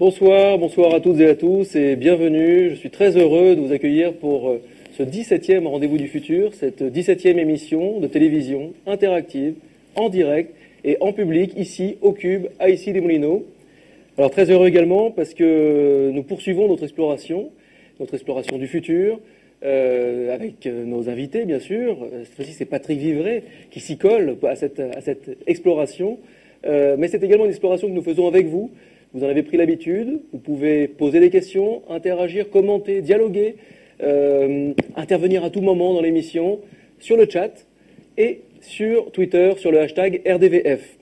Bonsoir, bonsoir à toutes et à tous et bienvenue. Je suis très heureux de vous accueillir pour euh, ce 17e Rendez-vous du Futur, cette 17e émission de télévision interactive, en direct et en public, ici au Cube, à Ici des Moulineaux. Alors très heureux également parce que nous poursuivons notre exploration, notre exploration du futur, euh, avec euh, nos invités bien sûr. Cette fois-ci c'est Patrick Vivray qui s'y colle à cette exploration, mais c'est également une exploration que nous faisons avec vous vous en avez pris l'habitude. Vous pouvez poser des questions, interagir, commenter, dialoguer, euh, intervenir à tout moment dans l'émission, sur le chat et sur Twitter, sur le hashtag RDVF.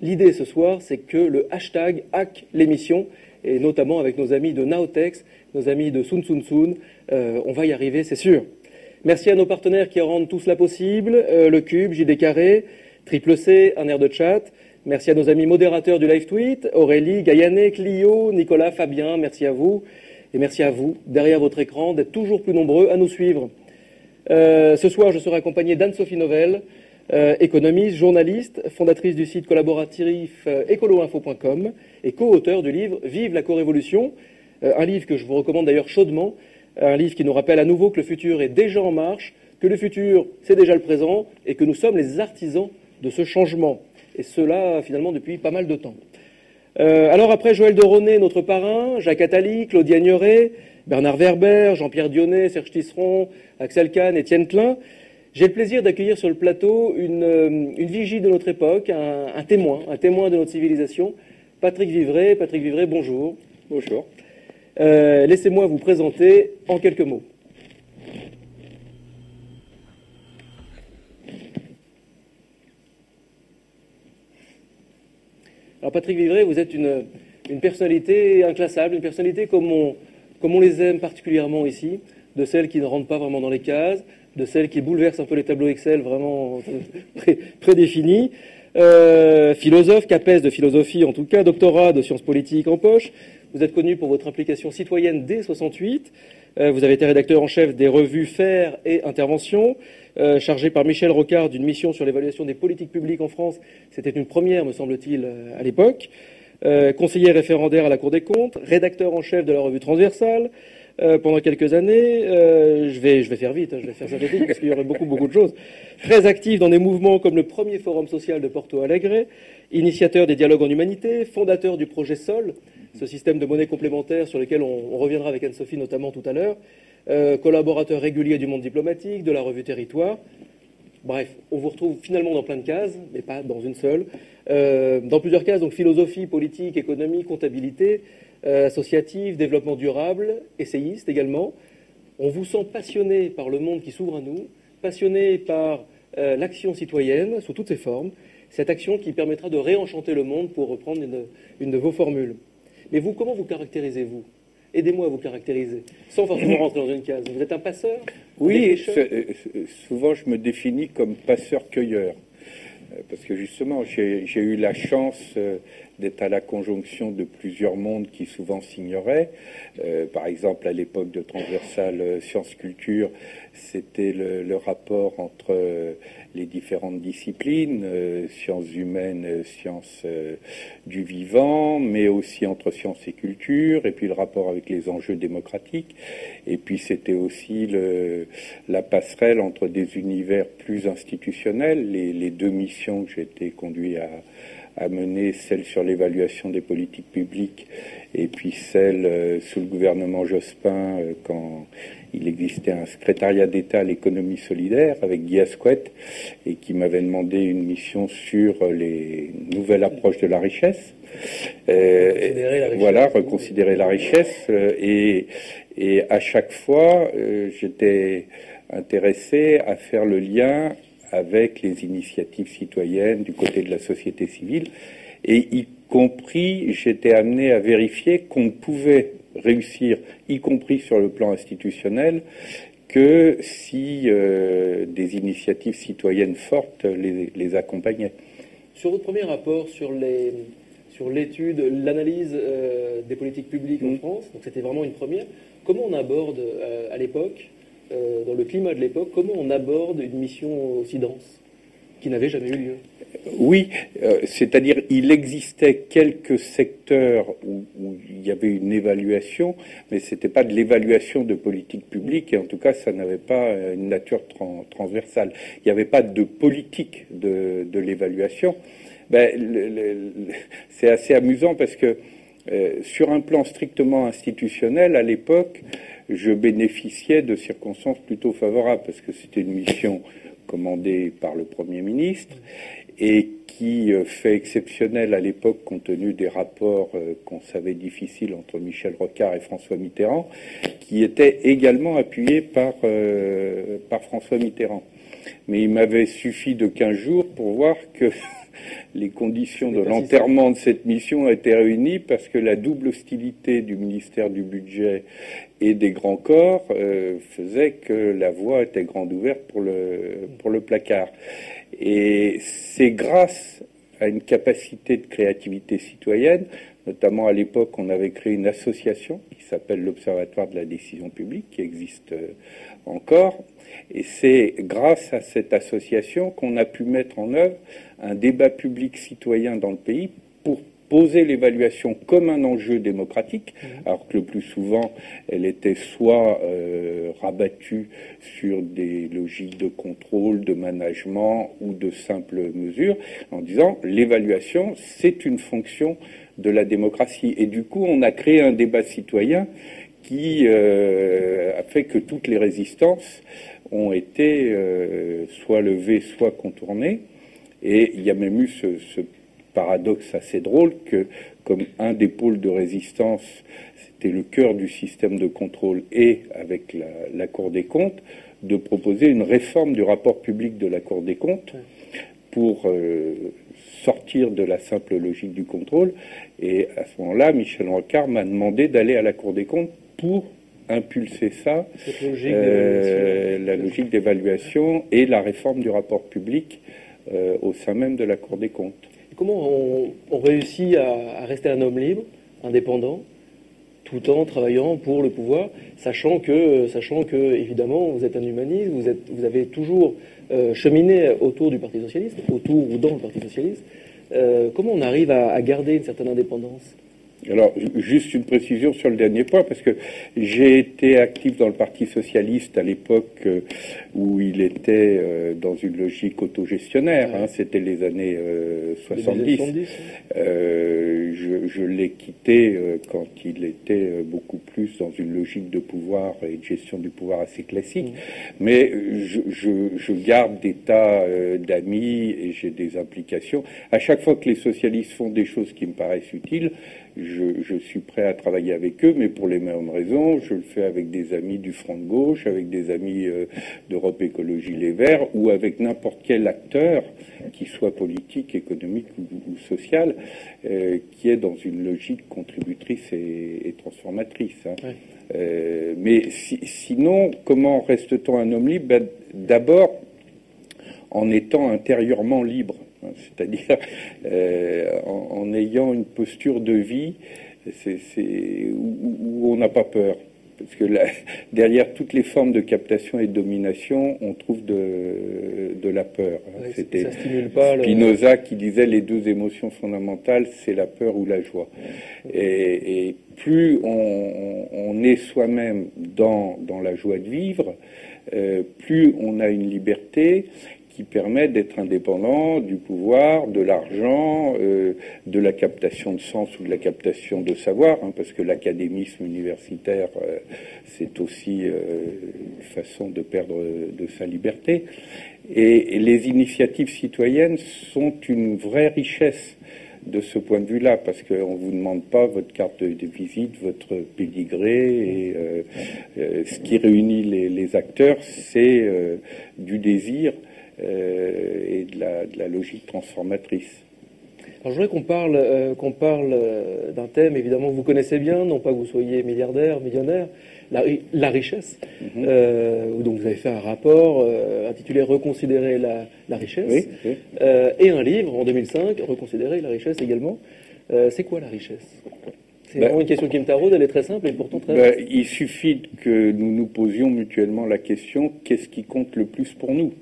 L'idée ce soir, c'est que le hashtag hack l'émission, et notamment avec nos amis de Naotex, nos amis de Sun Sun Sun, euh, on va y arriver, c'est sûr. Merci à nos partenaires qui rendent tout cela possible, euh, le Cube, JD Carré, Triple C, un air de chat, Merci à nos amis modérateurs du live tweet, Aurélie, Gaïané, Clio, Nicolas, Fabien, merci à vous. Et merci à vous, derrière votre écran, d'être toujours plus nombreux à nous suivre. Euh, ce soir, je serai accompagné d'Anne-Sophie Novelle, euh, économiste, journaliste, fondatrice du site collaboratif euh, écoloinfo.com et co-auteur du livre Vive la co-révolution, un livre que je vous recommande d'ailleurs chaudement, un livre qui nous rappelle à nouveau que le futur est déjà en marche, que le futur, c'est déjà le présent et que nous sommes les artisans de ce changement et cela finalement depuis pas mal de temps. Euh, alors après Joël de notre parrain, Jacques Attali, Claudia Ignoret, Bernard Werber, Jean-Pierre Dionnet, Serge Tisseron, Axel Kahn, Étienne Klein, j'ai le plaisir d'accueillir sur le plateau une, euh, vigie de notre époque, un, témoin, un témoin de notre civilisation, Patrick Vivray. Patrick Vivray, bonjour. Bonjour. Euh, laissez-moi vous présenter en quelques mots. Alors Patrick Vivray, vous êtes une, personnalité inclassable, une personnalité comme on, les aime particulièrement ici, de celles qui ne rentrent pas vraiment dans les cases, de celles qui bouleversent un peu les tableaux Excel vraiment prédéfinis. Euh, philosophe, capes de philosophie en tout cas, doctorat de sciences politiques en poche. Vous êtes connu pour votre implication citoyenne dès 68. Euh, vous avez été rédacteur en chef des revues Faire et Intervention. Euh, chargé par Michel Rocard d'une mission sur l'évaluation des politiques publiques en France. C'était une première, me semble-t-il, euh, à l'époque. Euh, conseiller référendaire à la Cour des comptes, rédacteur en chef de la revue transversale pendant quelques années. je, vais, faire vite, hein, je vais faire synthétique parce qu'il y aurait beaucoup, beaucoup de choses. Très actif dans des mouvements comme le premier forum social de Porto Alegre, initiateur des dialogues en humanité, fondateur du projet SOL, ce système de monnaie complémentaire sur lequel on reviendra avec Anne-Sophie notamment tout à l'heure, euh, collaborateur régulier du monde diplomatique, de la revue Territoire. Bref, on vous retrouve finalement dans plein de cases, mais pas dans une seule. Euh, dans plusieurs cases, donc philosophie, politique, économie, comptabilité, euh, associative, développement durable, essayiste également. On vous sent passionné par le monde qui s'ouvre à nous, passionné par l'action citoyenne sous toutes ses formes, cette action qui permettra de réenchanter le monde, pour reprendre une de vos formules. Mais vous, comment vous caractérisez-vous? Aidez-moi à vous caractériser, sans forcément rentrer dans une case. Vous êtes un passeur Oui, euh, souvent je me définis comme passeur-cueilleur. Euh, parce que justement, j'ai eu la chance euh, d'être à la conjonction de plusieurs mondes qui souvent s'ignoraient. par exemple, à l'époque de Transversal Sciences Culture, c'était le, rapport entre les différentes disciplines, euh, sciences humaines, euh, sciences euh, du vivant, mais aussi entre sciences et culture, et puis le rapport avec les enjeux démocratiques. Et puis c'était aussi la passerelle entre des univers plus institutionnels, les, deux missions que j'ai été conduit à, à mener, celle sur l'évaluation des politiques publiques et puis celle sous le gouvernement Jospin quand il existait un secrétariat d'État à l'économie solidaire avec Guy Asquette et qui m'avait demandé une mission sur les nouvelles approches de la richesse. Euh, voilà, reconsidérer la richesse. Euh, et, et à chaque fois, euh, j'étais intéressé à faire le lien avec les initiatives citoyennes du côté de la société civile. Et y compris, j'étais amené à vérifier qu'on pouvait réussir, y compris sur le plan institutionnel, que si euh, des initiatives citoyennes fortes les, accompagnaient. Sur votre premier rapport sur les sur l'étude, l'analyse euh, des politiques publiques en mm. France, donc c'était vraiment une première. Comment on aborde euh, à l'époque, dans le climat de l'époque, comment on aborde une mission aussi dense qui n'avait jamais eu lieu. Oui, euh, c'est-à-dire il existait quelques secteurs où, il y avait une évaluation, mais ce n'était pas de l'évaluation de politique publique, et en tout cas ça n'avait pas une nature transversale. Il n'y avait pas de politique de, l'évaluation. Ben, c'est assez amusant parce que euh, sur un plan strictement institutionnel, à l'époque, je bénéficiais de circonstances plutôt favorables parce que c'était une mission commandée par le Premier ministre et qui euh, fait exceptionnel à l'époque compte tenu des rapports euh, qu'on savait difficiles entre Michel Rocard et François Mitterrand, qui était également appuyé par, par François Mitterrand. Mais il m'avait suffi de 15 jours pour voir que les conditions de l'enterrement de cette mission étaient réunies parce que la double hostilité du ministère du Budget et des grands corps euh, faisait que la voie était grande ouverte pour le, pour le placard. Et c'est grâce à une capacité de créativité citoyenne, notamment à l'époque on avait créé une association qui s'appelle l'Observatoire de la décision publique, qui existe euh, encore, et c'est grâce à cette association qu'on a pu mettre en œuvre un débat public citoyen dans le pays poser l'évaluation comme un enjeu démocratique, mmh. alors que le plus souvent, elle était soit euh, rabattue sur des logiques de contrôle, de management ou de simples mesures, en disant l'évaluation, c'est une fonction de la démocratie. Et du coup, on a créé un débat citoyen qui euh, a fait que toutes les résistances ont été euh, soit levées, soit contournées. Et il y a même eu ce, paradoxe assez drôle que, comme un des pôles de résistance, c'était le cœur du système de contrôle et avec la, Cour des comptes, de proposer une réforme du rapport public de la Cour des comptes pour euh, sortir de la simple logique du contrôle. Et à ce moment-là, Michel Rocard m'a demandé d'aller à la Cour des comptes pour impulser ça, euh, la logique d'évaluation et la réforme du rapport public euh, au sein même de la Cour des comptes. Comment on, réussit à, rester un homme libre, indépendant, tout en travaillant pour le pouvoir, sachant que, évidemment, vous êtes un humaniste, vous, avez toujours euh, cheminé autour du Parti socialiste, autour ou dans le Parti socialiste. comment on arrive à garder une certaine indépendance? Alors, juste une précision sur le dernier point, parce que j'ai été actif dans le Parti socialiste à l'époque euh, où il était euh, dans une logique autogestionnaire. Hein, C'était les années 70. Euh, je, je l'ai quitté quand il était beaucoup plus dans une logique de pouvoir et de gestion du pouvoir assez classique. Mm. Mais je, je, je, garde des tas d'amis et j'ai des implications. À chaque fois que les socialistes font des choses qui me paraissent utiles, je, suis prêt à travailler avec eux, mais pour les mêmes raisons, je le fais avec des amis du Front de gauche, avec des amis euh, d'Europe Écologie Les Verts, ou avec n'importe quel acteur, qui soit politique, économique ou, social, euh, qui est dans une logique contributrice et, transformatrice. Hein. Euh, mais sinon, comment reste-t-on un homme libre? Ben, D'abord, en étant intérieurement libre. C'est-à-dire euh, en, ayant une posture de vie où, on n'a pas peur. Parce que derrière toutes les formes de captation et de domination, on trouve de, la peur. C'était Spinoza qui disait les deux émotions fondamentales, c'est la peur ou la joie. Et, plus on, est soi-même dans, la joie de vivre, euh, plus on a une liberté qui permet d'être indépendant du pouvoir, de l'argent, euh, de la captation de sens ou de la captation de savoir, hein, parce que l'académisme universitaire, euh, c'est aussi euh, une façon de perdre de sa liberté. Et, les initiatives citoyennes sont une vraie richesse de ce point de vue-là, parce qu'on ne vous demande pas votre carte de, visite, votre pédigré, et ce qui réunit les, acteurs, c'est du désir et de la, logique transformatrice. Alors, je voudrais qu'on parle, euh, qu'on parle euh, d'un thème, évidemment, que vous connaissez bien, non pas que vous soyez milliardaire, millionnaire, la, richesse. Mhm. donc, vous avez fait un rapport intitulé Reconsidérer la, richesse, et un livre en 2005, Reconsidérer la richesse également. c'est quoi la richesse? C'est ben, vraiment une question qui me taraude, elle est très simple et pourtant très... Ben, il suffit que nous nous posions mutuellement la question, qu'est-ce qui compte le plus pour nous?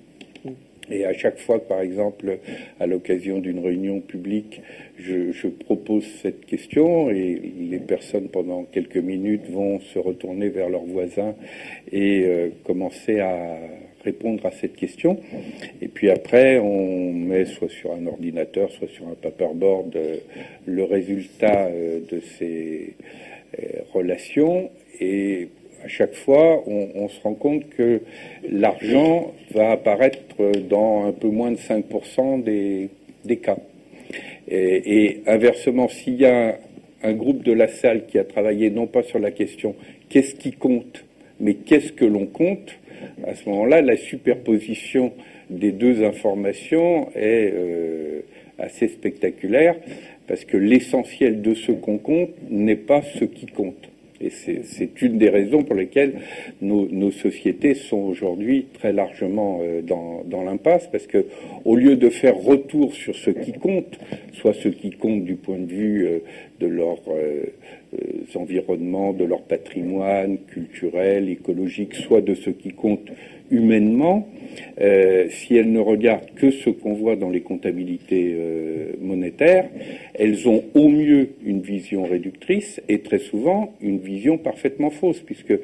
Et à chaque fois par exemple, à l'occasion d'une réunion publique, je, propose cette question et les personnes, pendant quelques minutes, vont se retourner vers leurs voisins et euh, commencer à répondre à cette question. Et puis après, on met soit sur un ordinateur, soit sur un paperboard euh, le résultat euh, de ces relations. Et à chaque fois, on, se rend compte que l'argent va apparaître dans un peu moins de 5% des, des, cas. Et, inversement, s'il y a un groupe de la salle qui a travaillé non pas sur la question qu'est-ce qui compte, mais qu'est-ce que l'on compte, à ce moment-là, la superposition des deux informations est euh, assez spectaculaire, parce que l'essentiel de ce qu'on compte n'est pas ce qui compte. C'est une des raisons pour lesquelles nos, sociétés sont aujourd'hui très largement euh, dans, dans l'impasse, parce que au lieu de faire retour sur ce qui compte, soit ce qui compte du point de vue euh, de leurs euh, environnements, de leur patrimoine culturel, écologique, soit de ce qui compte humainement, euh, si elles ne regardent que ce qu'on voit dans les comptabilités euh, monétaires, elles ont au mieux une vision réductrice et très souvent une vision parfaitement fausse, puisque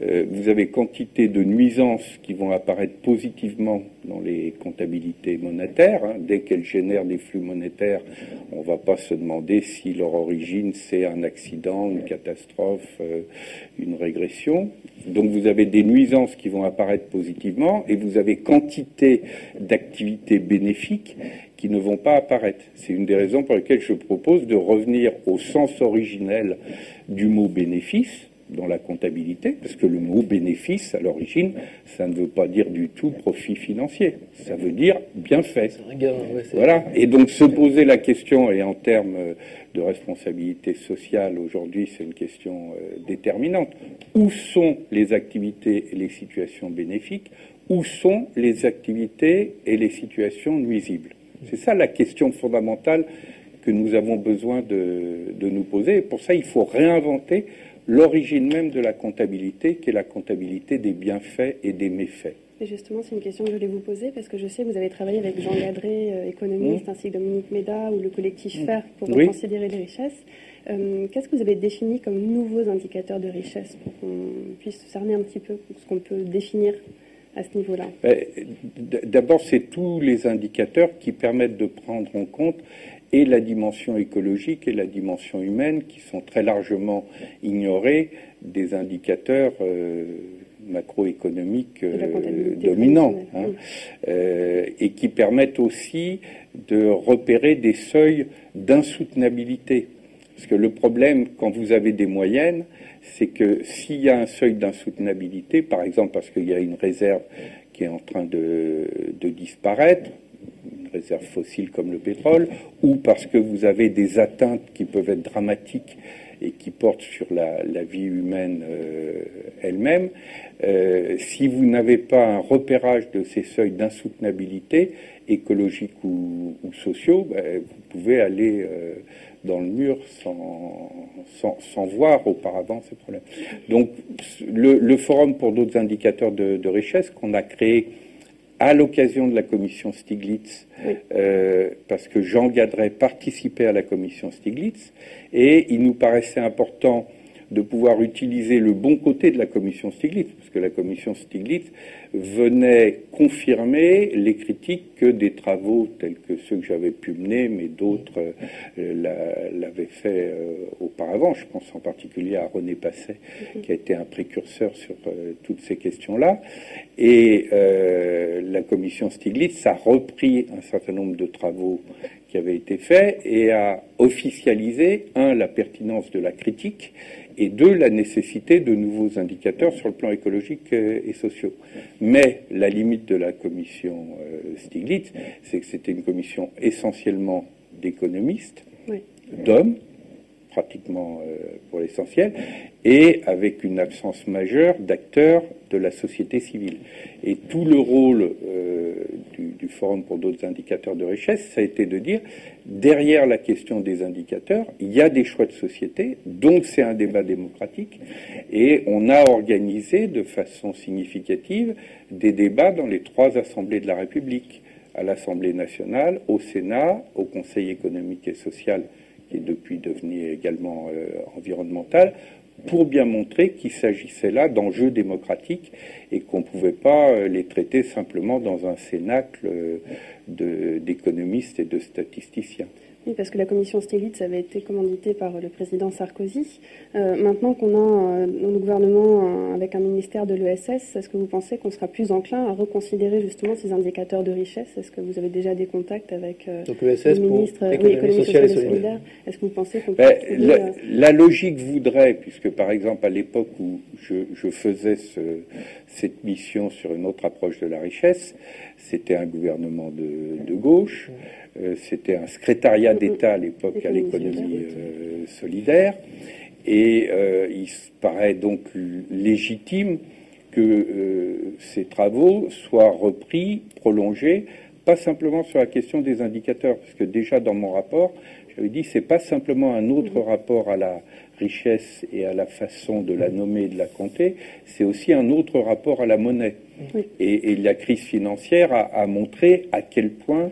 vous avez quantité de nuisances qui vont apparaître positivement dans les comptabilités monétaires. Hein. Dès qu'elles génèrent des flux monétaires, on ne va pas se demander si leur origine c'est un accident, une catastrophe, une régression. Donc vous avez des nuisances qui vont apparaître positivement et vous avez quantité d'activités bénéfiques qui ne vont pas apparaître. C'est une des raisons pour lesquelles je propose de revenir au sens originel du mot bénéfice dans la comptabilité, parce que le mot bénéfice, à l'origine, ça ne veut pas dire du tout profit financier, ça veut dire bienfait. voilà. Et donc se poser la question, et en termes de responsabilité sociale, aujourd'hui, c'est une question euh, déterminante. Où sont les activités et les situations bénéfiques? Où sont les activités et les situations nuisibles? C'est ça la question fondamentale que nous avons besoin de, de nous poser. Et pour ça, il faut réinventer l'origine même de la comptabilité, qui est la comptabilité des bienfaits et des méfaits. Et justement, c'est une question que je voulais vous poser parce que je sais que vous avez travaillé avec Jean Gadré, euh, économiste, mmh. ainsi que Dominique Méda ou le collectif mmh. FER pour considérer les richesses. Euh, qu'est-ce que vous avez défini comme nouveaux indicateurs de richesse pour qu'on puisse cerner un petit peu ce qu'on peut définir à ce niveau-là? Ben, D'abord, c'est tous les indicateurs qui permettent de prendre en compte et la dimension écologique et la dimension humaine qui sont très largement ignorés des indicateurs euh, macroéconomiques euh, dominants hein, euh, et qui permettent aussi de repérer des seuils d'insoutenabilité. Parce que le problème, quand vous avez des moyennes, c'est que s'il y a un seuil d'insoutenabilité, par exemple parce qu'il y a une réserve qui est en train de disparaître, réserves fossiles comme le pétrole, ou parce que vous avez des atteintes qui peuvent être dramatiques et qui portent sur la, vie humaine euh, elle-même, euh, si vous n'avez pas un repérage de ces seuils d'insoutenabilité, écologiques ou, sociaux, ben, vous pouvez aller euh, dans le mur sans, sans, voir auparavant ces problèmes. Donc le, Forum pour d'autres indicateurs de, de richesse qu'on a créé à l'occasion de la commission Stiglitz, euh, parce que Jean Gadret participait à la commission Stiglitz, et il nous paraissait important de pouvoir utiliser le bon côté de la commission Stiglitz, que la commission Stiglitz venait confirmer les critiques que des travaux tels que ceux que j'avais pu mener, mais d'autres euh, l'avaient fait euh, auparavant. Je pense en particulier à René Passet, qui a été un précurseur sur euh, toutes ces questions-là. Et la commission Stiglitz a repris un certain nombre de travaux qui avaient été faits et a officialisé, un, la pertinence de la critique, et deux, la nécessité de nouveaux indicateurs sur le plan écologique euh, et social. Mais la limite de la commission euh, Stiglitz, c'est que c'était une commission essentiellement d'économistes, d'hommes, pratiquement euh, pour l'essentiel, et avec une absence majeure d'acteurs de la société civile. Et tout le rôle du, Forum pour d'autres indicateurs de richesse, ça a été de dire, derrière la question des indicateurs, il y a des choix de société, donc c'est un débat démocratique, et on a organisé de façon significative des débats dans les trois assemblées de la République, à l'Assemblée nationale, au Sénat, au Conseil économique et social, qui est depuis devenu également euh, environnemental, pour bien montrer qu'il s'agissait là d'enjeux démocratiques et qu'on ne pouvait pas euh, les traiter simplement dans un cénacle euh, d'économistes et de statisticiens. Oui, parce que la commission Stiglitz avait été commanditée par le président Sarkozy. Euh, maintenant qu'on a euh, le gouvernement avec un ministère de l'ESS, est-ce que vous pensez qu'on sera plus enclin à reconsidérer justement ces indicateurs de richesse? Est-ce que vous avez déjà des contacts avec euh, le ministre oui, économie sociale et solidaire Est-ce que vous pensez qu'on ben, la, la, logique voudrait, puisque par exemple à l'époque où je, je faisais ce, cette mission sur une autre approche de la richesse, c'était un gouvernement de, de gauche. Euh, c'était un secrétariat d'État à l'époque à l'économie euh, solidaire. Et euh, il paraît donc légitime que ces travaux soient repris, prolongés, pas simplement sur la question des indicateurs, parce que déjà dans mon rapport, j'avais dit c'est pas simplement un autre rapport à la richesse et à la façon de la nommer et de la compter, c'est aussi un autre rapport à la monnaie. Et, et, la crise financière a, a montré à quel point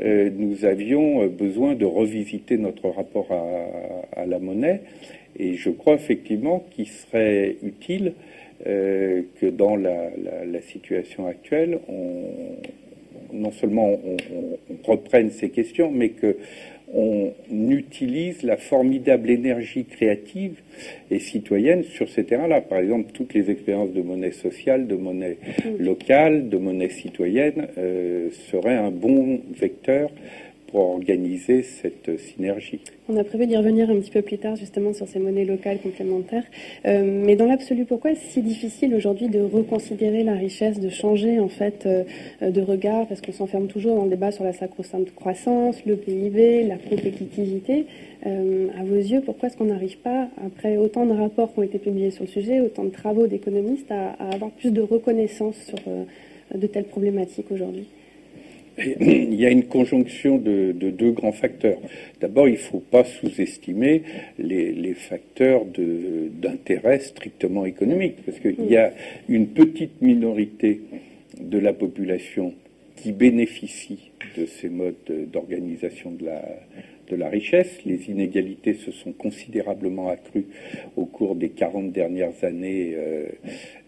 euh, nous avions besoin de revisiter notre rapport à, la monnaie. Et je crois effectivement qu'il serait utile euh, que dans la, situation actuelle, non seulement on, on, reprenne ces questions, mais que on utilise la formidable énergie créative et citoyenne sur ces terrains-là. Par exemple, toutes les expériences de monnaie sociale, de monnaie locale, de monnaie citoyenne euh, seraient un bon vecteur pour organiser cette synergie. On a prévu d'y revenir un petit peu plus tard justement sur ces monnaies locales complémentaires. Euh, mais dans l'absolu, pourquoi est-ce si difficile aujourd'hui de reconsidérer la richesse, de changer en fait euh, de regard? Parce qu'on s'enferme toujours dans le débat sur la sacro-sainte croissance, le PIB, la compétitivité. Euh, à vos yeux, pourquoi est-ce qu'on n'arrive pas, après autant de rapports qui ont été publiés sur le sujet, autant de travaux d'économistes, à, à, avoir plus de reconnaissance sur de telles problématiques aujourd'hui? Il y a une conjonction de, deux grands facteurs. D'abord, il ne faut pas sous-estimer les, facteurs d'intérêt strictement économique, parce qu'il y a une petite minorité de la population qui bénéficie de ces modes d'organisation de la, de la richesse. Les inégalités se sont considérablement accrues au cours des 40 dernières années euh,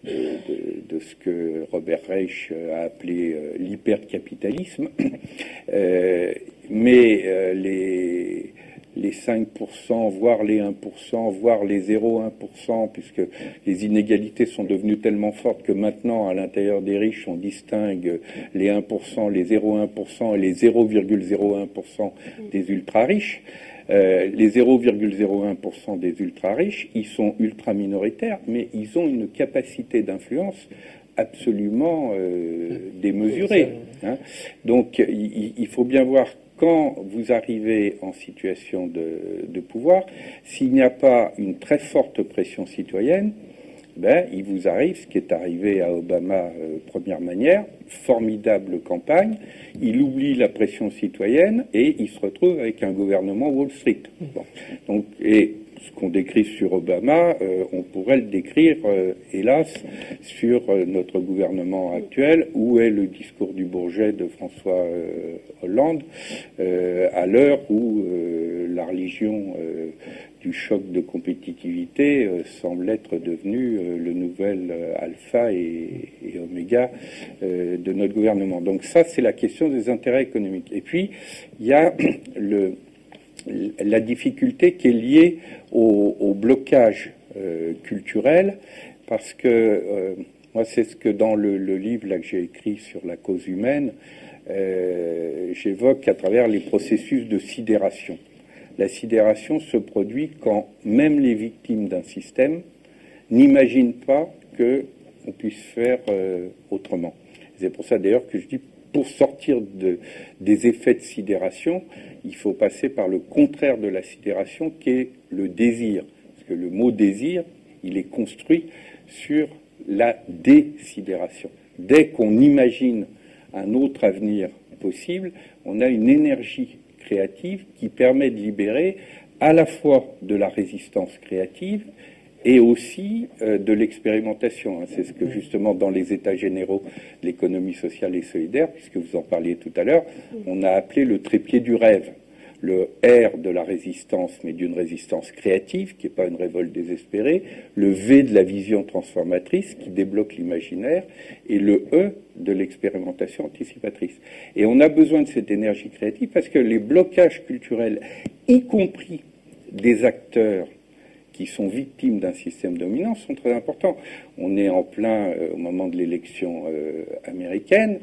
de, ce que Robert Reich a appelé euh, l'hypercapitalisme. Euh, mais les les 5%, voire les 1%, voire les 0,1%, puisque les inégalités sont devenues tellement fortes que maintenant, à l'intérieur des riches, on distingue les 1%, les 0,1% et les 0,01% des ultra-riches. Euh, les 0,01% des ultra-riches, ils sont ultra-minoritaires, mais ils ont une capacité d'influence absolument euh, démesurée. Hein. Donc il, il, faut bien voir quand vous arrivez en situation de, pouvoir, s'il n'y a pas une très forte pression citoyenne, ben, il vous arrive ce qui est arrivé à Obama euh, première manière, formidable campagne, il oublie la pression citoyenne et il se retrouve avec un gouvernement Wall Street. Donc, et ce qu'on décrit sur Obama, euh, on pourrait le décrire, euh, hélas, sur euh, notre gouvernement actuel. Où est le discours du Bourget de François Hollande à l'heure où la religion du choc de compétitivité semble être devenue le nouvel alpha et, et oméga de notre gouvernement. Donc ça, c'est la question des intérêts économiques. Et puis, il y a le la difficulté qui est liée au, blocage euh, culturel, parce que euh, moi, c'est ce que dans le, livre que j'ai écrit sur la cause humaine, euh, j'évoque à travers les processus de sidération. La sidération se produit quand même les victimes d'un système n'imaginent pas qu'on puisse faire autrement. C'est pour ça d'ailleurs que je dis pour sortir de, des effets de sidération, il faut passer par le contraire de la sidération qui est le désir. Parce que le mot désir, il est construit sur la désidération. Dès qu'on imagine un autre avenir possible, on a une énergie créative qui permet de libérer à la fois de la résistance créative et aussi euh, de l'expérimentation. Hein. C'est ce que justement dans les États généraux de l'économie sociale et solidaire, puisque vous en parliez tout à l'heure, on a appelé le trépied du rêve le R de la résistance, mais d'une résistance créative, qui n'est pas une révolte désespérée, le V de la vision transformatrice, qui débloque l'imaginaire, et le E de l'expérimentation anticipatrice. Et on a besoin de cette énergie créative parce que les blocages culturels, y compris des acteurs qui sont victimes d'un système dominant, sont très importants. On est en plein euh, au moment de l'élection euh, américaine.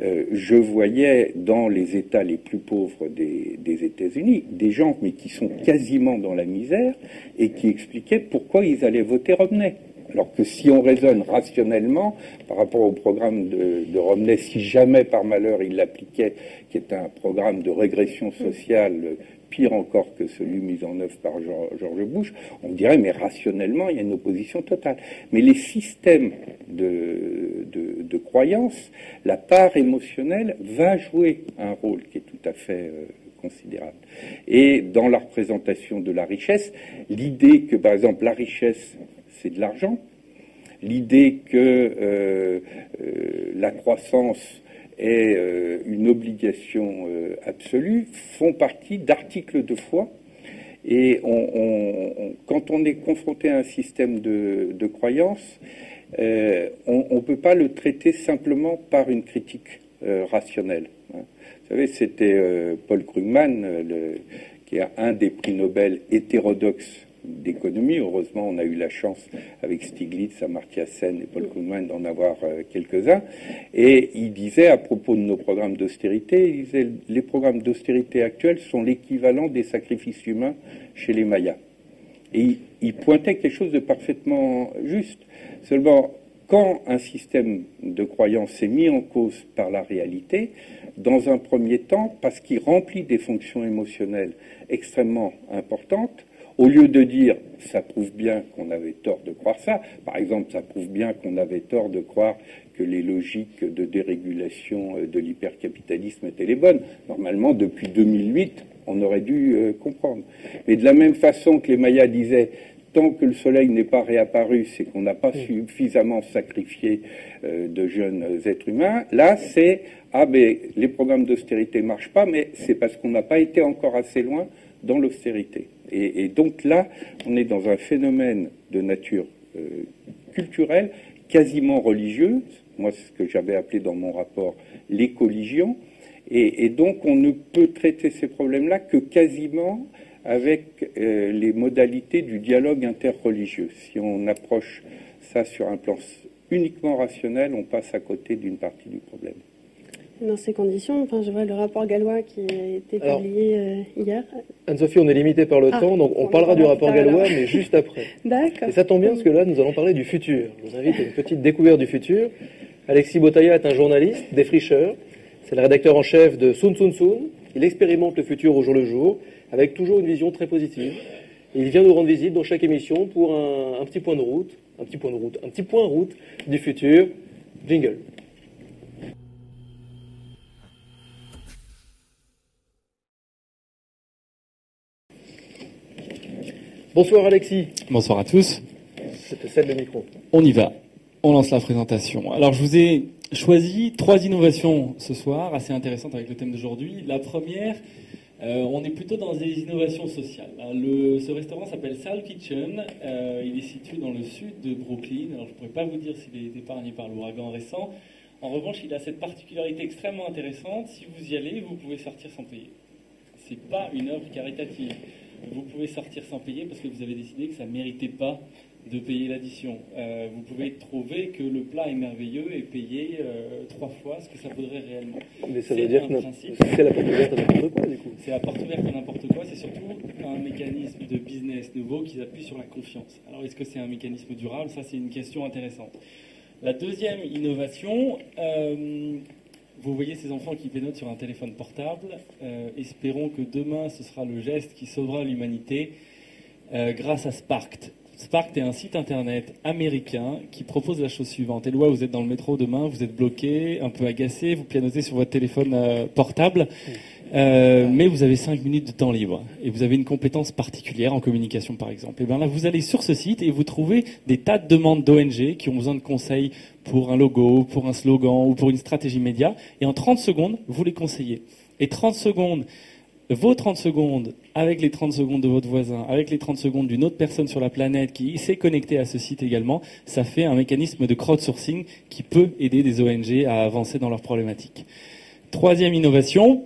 Euh, je voyais dans les États les plus pauvres des, États-Unis des gens, mais qui sont quasiment dans la misère et qui expliquaient pourquoi ils allaient voter Romney. Alors que si on raisonne rationnellement par rapport au programme de, de Romney, si jamais par malheur il l'appliquait, qui est un programme de régression sociale pire encore que celui mis en œuvre par George Bush, on dirait, mais rationnellement, il y a une opposition totale. Mais les systèmes de, de, croyance, la part émotionnelle va jouer un rôle qui est tout à fait euh, considérable. Et dans la représentation de la richesse, l'idée que, par exemple, la richesse, c'est de l'argent, l'idée que euh, euh, la croissance est euh, une obligation euh, absolue font partie d'articles de foi. Et quand on est confronté à un système de, de croyance, euh, on ne peut pas le traiter simplement par une critique rationnelle. Hein. Vous savez, c'était Paul Krugman, qui est un des prix Nobel hétérodoxes d'économie. Heureusement, on a eu la chance avec Stiglitz, Amartya Sen et Paul Krugman d'en avoir euh, quelques-uns. Et il disait à propos de nos programmes d'austérité, il disait les programmes d'austérité actuels sont l'équivalent des sacrifices humains chez les Mayas. Et il, pointait quelque chose de parfaitement juste. Seulement, quand un système de croyance est mis en cause par la réalité, dans un premier temps, parce qu'il remplit des fonctions émotionnelles extrêmement importantes, au lieu de dire ça prouve bien qu'on avait tort de croire ça, par exemple, ça prouve bien qu'on avait tort de croire que les logiques de dérégulation euh, de l'hypercapitalisme étaient les bonnes. Normalement, depuis 2008, on aurait dû euh, comprendre. Mais de la même façon que les Mayas disaient tant que le soleil n'est pas réapparu, c'est qu'on n'a pas suffisamment sacrifié euh, de jeunes êtres humains. Là, c'est ah ben les programmes d'austérité marchent pas, mais c'est parce qu'on n'a pas été encore assez loin dans l'austérité. Et, donc là, on est dans un phénomène de nature euh, culturelle, quasiment religieuse, moi c'est ce que j'avais appelé dans mon rapport l'écoligion, et, et, donc on ne peut traiter ces problèmes-là que quasiment avec euh, les modalités du dialogue interreligieux. Si on approche ça sur un plan uniquement rationnel, on passe à côté d'une partie du problème. Dans ces conditions, enfin, je vois le rapport gallois qui a été publié euh, hier. Anne-Sophie, on est limité par le ah, temps, donc on, parlera du rapport gallois, mais juste après. D'accord. Et ça tombe bien parce que là, nous allons parler du futur. Je vous invite à une petite découverte du futur. Alexis Botaya est un journaliste, défricheur. C'est le rédacteur en chef de Sun Sun Sun. Il expérimente le futur au jour le jour, avec toujours une vision très positive. il vient nous rendre visite dans chaque émission pour un, un petit point de route, un petit point de route, un petit point route du futur. Jingle. Bonsoir Alexis. Bonsoir à tous. C'était celle de micro. On y va. On lance la présentation. Alors je vous ai choisi trois innovations ce soir, assez intéressantes avec le thème d'aujourd'hui. La première, euh, on est plutôt dans des innovations sociales. ce restaurant s'appelle Sal Kitchen. Euh, il est situé dans le sud de Brooklyn. Alors je ne pourrais pas vous dire s'il est épargné par l'ouragan récent. En revanche, il a cette particularité extrêmement intéressante. Si vous y allez, vous pouvez sortir sans payer. C'est pas une œuvre caritative vous pouvez sortir sans payer parce que vous avez décidé que ça ne méritait pas de payer l'addition. Euh, vous pouvez trouver que le plat est merveilleux et payer euh, trois fois ce que ça vaudrait réellement. Mais ça veut dire que c'est la porte ouverte à n'importe quoi, du coup. C'est la porte ouverte à n'importe quoi. C'est surtout un mécanisme de business nouveau qui s'appuie sur la confiance. Alors, est-ce que c'est un mécanisme durable? Ça, c'est une question intéressante. La deuxième innovation, euh, vous voyez ces enfants qui pénotent sur un téléphone portable. Euh, espérons que demain, ce sera le geste qui sauvera l'humanité euh, grâce à Sparkt. Spark est un site internet américain qui propose la chose suivante. Eloi, vous êtes dans le métro demain, vous êtes bloqué, un peu agacé, vous pianotez sur votre téléphone euh, portable, euh, mais vous avez 5 minutes de temps libre et vous avez une compétence particulière en communication par exemple. Et bien là, vous allez sur ce site et vous trouvez des tas de demandes d'ONG qui ont besoin de conseils pour un logo, pour un slogan ou pour une stratégie média. Et en 30 secondes, vous les conseillez. Et 30 secondes, vos 30 secondes avec les 30 secondes de votre voisin, avec les 30 secondes d'une autre personne sur la planète qui s'est connectée à ce site également, ça fait un mécanisme de crowdsourcing qui peut aider des ONG à avancer dans leurs problématiques. Troisième innovation,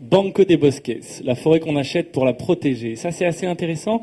Banco des Bosques, la forêt qu'on achète pour la protéger. Ça, c'est assez intéressant.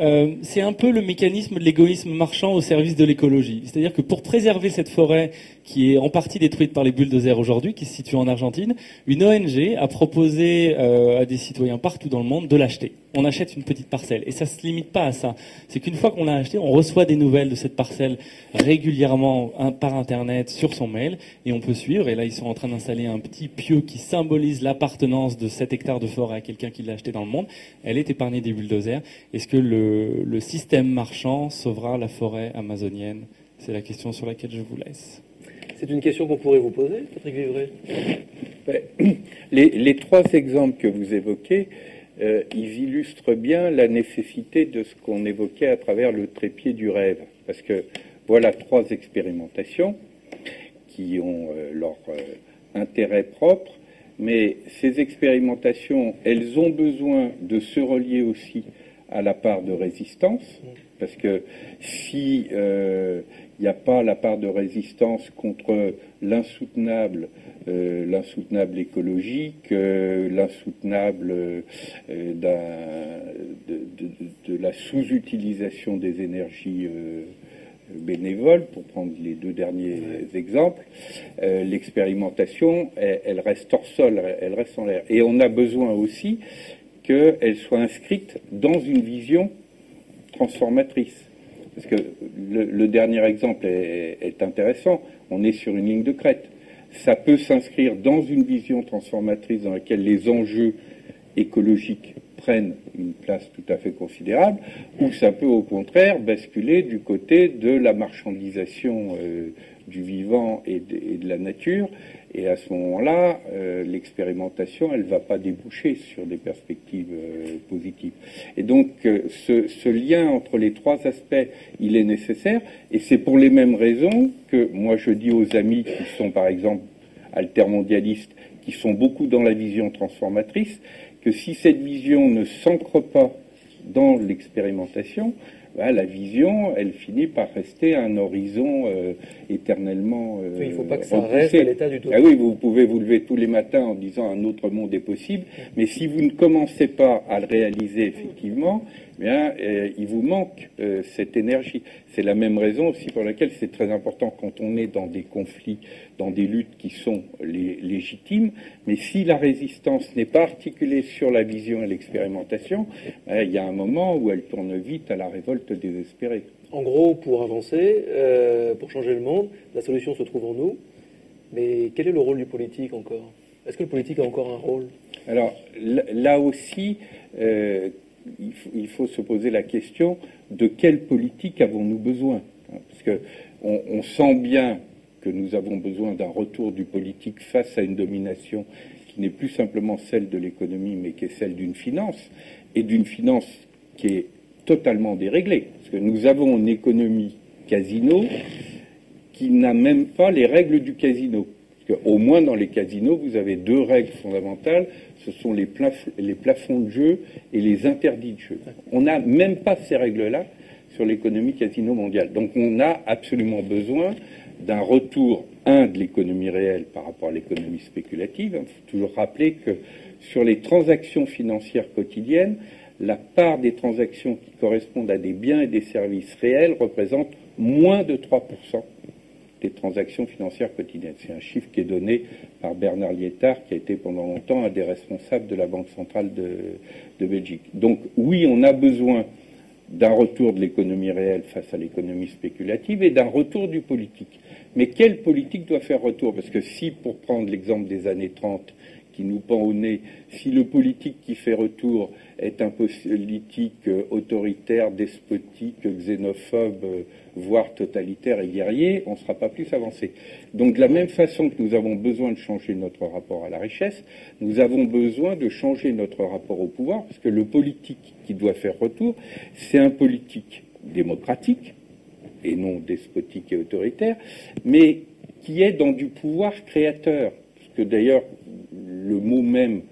Euh, c'est un peu le mécanisme de l'égoïsme marchand au service de l'écologie. C'est-à-dire que pour préserver cette forêt qui est en partie détruite par les bulldozers aujourd'hui, qui se situe en Argentine, une ONG a proposé euh, à des citoyens partout dans le monde de l'acheter. On achète une petite parcelle. Et ça ne se limite pas à ça. C'est qu'une fois qu'on l'a acheté, on reçoit des nouvelles de cette parcelle régulièrement par Internet sur son mail et on peut suivre. Et là, ils sont en train d'installer un petit pieu qui symbolise l'appartenance de 7 hectares de forêt à quelqu'un qui l'a acheté dans le monde. Elle est épargnée des bulldozers. Est-ce que le système marchand sauvera la forêt amazonienne? C'est la question sur laquelle je vous laisse. C'est une question qu'on pourrait vous poser, Patrick Vivray ben, les, trois exemples que vous évoquez, euh, ils illustrent bien la nécessité de ce qu'on évoquait à travers le trépied du rêve. Parce que voilà trois expérimentations qui ont euh, leur euh, intérêt propre, mais ces expérimentations, elles ont besoin de se relier aussi à la part de résistance, parce que si il n'y a pas la part de résistance contre l'insoutenable, euh, l'insoutenable écologique, euh, l'insoutenable euh, de, la sous-utilisation des énergies bénévoles, pour prendre les deux derniers exemples. L'expérimentation, elle, reste hors sol, elle reste en l'air. Et on a besoin aussi qu'elle soit inscrite dans une vision transformatrice. Parce que le, dernier exemple est, intéressant. On est sur une ligne de crête. Ça peut s'inscrire dans une vision transformatrice dans laquelle les enjeux écologiques prennent une place tout à fait considérable, ou ça peut au contraire basculer du côté de la marchandisation euh, du vivant et de, la nature. Et à ce moment-là, euh, l'expérimentation, elle ne va pas déboucher sur des perspectives euh, positives. Et donc, euh, ce, ce, lien entre les trois aspects, il est nécessaire. Et c'est pour les mêmes raisons que moi, je dis aux amis qui sont, par exemple, altermondialistes, qui sont beaucoup dans la vision transformatrice, que si cette vision ne s'ancre pas dans l'expérimentation, bah, la vision, elle finit par rester un horizon euh, éternellement. Euh, il ne faut pas que ça reste à l'état du tout. Ah oui, vous pouvez vous lever tous les matins en disant un autre monde est possible, mais si vous ne commencez pas à le réaliser effectivement, bien, euh, il vous manque cette énergie. C'est la même raison aussi pour laquelle c'est très important quand on est dans des conflits, dans des luttes qui sont légitimes, mais si la résistance n'est pas articulée sur la vision et l'expérimentation, eh, il y a un moment où elle tourne vite à la révolte désespérée. En gros, pour avancer, euh, pour changer le monde, la solution se trouve en nous. Mais quel est le rôle du politique encore? Est-ce que le politique a encore un rôle? Alors là aussi, euh, il, faut, se poser la question de quelle politique avons-nous besoin Parce que on, sent bien que nous avons besoin d'un retour du politique face à une domination qui n'est plus simplement celle de l'économie, mais qui est celle d'une finance, et d'une finance qui est totalement déréglée. Parce que nous avons une économie casino qui n'a même pas les règles du casino. Parce qu'au moins dans les casinos, vous avez deux règles fondamentales ce sont les, plafonds de jeu et les interdits de jeu. On n'a même pas ces règles-là sur l'économie casino mondiale. Donc on a absolument besoin d'un retour, un, de l'économie réelle par rapport à l'économie spéculative. Il faut toujours rappeler que sur les transactions financières quotidiennes, la part des transactions qui correspondent à des biens et des services réels représente moins de 3% des transactions financières quotidiennes. C'est un chiffre qui est donné par Bernard Lietard, qui a été pendant longtemps un des responsables de la Banque centrale de, Belgique. Donc oui, on a besoin d'un retour de l'économie réelle face à l'économie spéculative et d'un retour du politique. Mais quelle politique doit faire retour? Parce que si, pour prendre l'exemple des années 30, qui nous pend au nez. Si le politique qui fait retour est un politique euh, autoritaire, despotique, xénophobe, euh, voire totalitaire et guerrier, on ne sera pas plus avancé. Donc de la même façon que nous avons besoin de changer notre rapport à la richesse, nous avons besoin de changer notre rapport au pouvoir, parce que le politique qui doit faire retour, c'est un politique démocratique, et non despotique et autoritaire, mais qui est dans du pouvoir créateur. Parce que d'ailleurs, le mot même,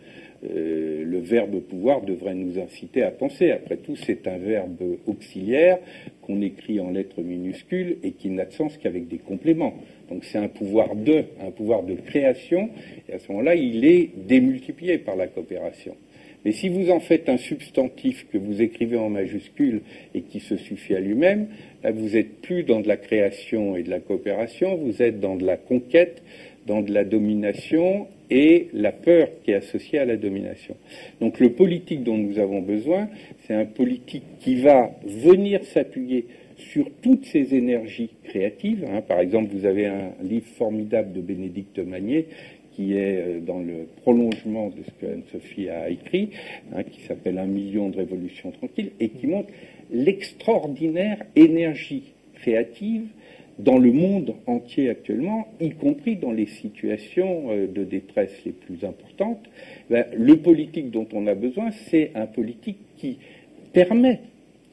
euh, le verbe pouvoir, devrait nous inciter à penser. Après tout, c'est un verbe auxiliaire qu'on écrit en lettres minuscules et qui n'a de sens qu'avec des compléments. Donc c'est un pouvoir de, un pouvoir de création, et à ce moment-là, il est démultiplié par la coopération. Mais si vous en faites un substantif que vous écrivez en majuscule et qui se suffit à lui-même, là vous êtes plus dans de la création et de la coopération, vous êtes dans de la conquête, dans de la domination et la peur qui est associée à la domination. Donc le politique dont nous avons besoin, c'est un politique qui va venir s'appuyer sur toutes ces énergies créatives. Hein. Par exemple, vous avez un livre formidable de Bénédicte Magnier qui est euh, dans le prolongement de ce que Anne-Sophie a écrit, hein, qui s'appelle Un million de révolutions tranquilles, et qui montre l'extraordinaire énergie créative dans le monde entier actuellement, y compris dans les situations euh, de détresse les plus importantes, ben, le politique dont on a besoin, c'est un politique qui permet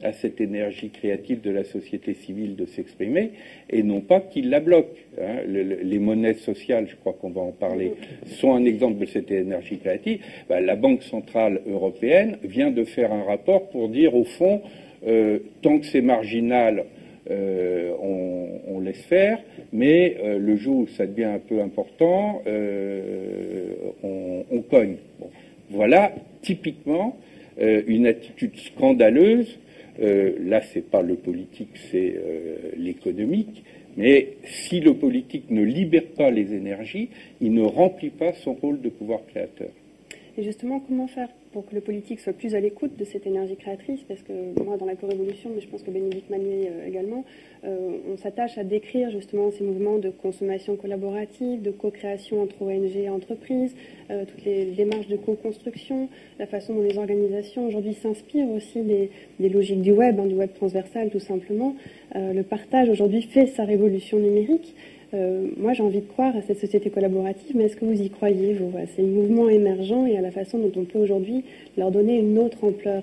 à cette énergie créative de la société civile de s'exprimer et non pas qu'il la bloque. Hein. les monnaies sociales, je crois qu'on va en parler, sont un exemple de cette énergie créative. Ben, la Banque centrale européenne vient de faire un rapport pour dire au fond, euh, tant que c'est marginal, euh, on, laisse faire, mais euh, le jour où ça devient un peu important, on, cogne. Voilà typiquement une attitude scandaleuse euh, là, ce n'est pas le politique, c'est euh, l'économique. Mais si le politique ne libère pas les énergies, il ne remplit pas son rôle de pouvoir créateur. Et justement, comment faire pour que le politique soit plus à l'écoute de cette énergie créatrice Parce que moi, dans la co-révolution, mais je pense que Bénédicte Manier euh, également, euh, on s'attache à décrire justement ces mouvements de consommation collaborative, de co-création entre ONG et entreprises, euh, toutes les démarches de co-construction, la façon dont les organisations aujourd'hui s'inspirent aussi des, logiques du web, hein, du web transversal tout simplement. le partage aujourd'hui fait sa révolution numérique. Euh, moi, j'ai envie de croire à cette société collaborative, mais est-ce que vous y croyez, vous? C'est un mouvement émergent et à la façon dont on peut aujourd'hui leur donner une autre ampleur.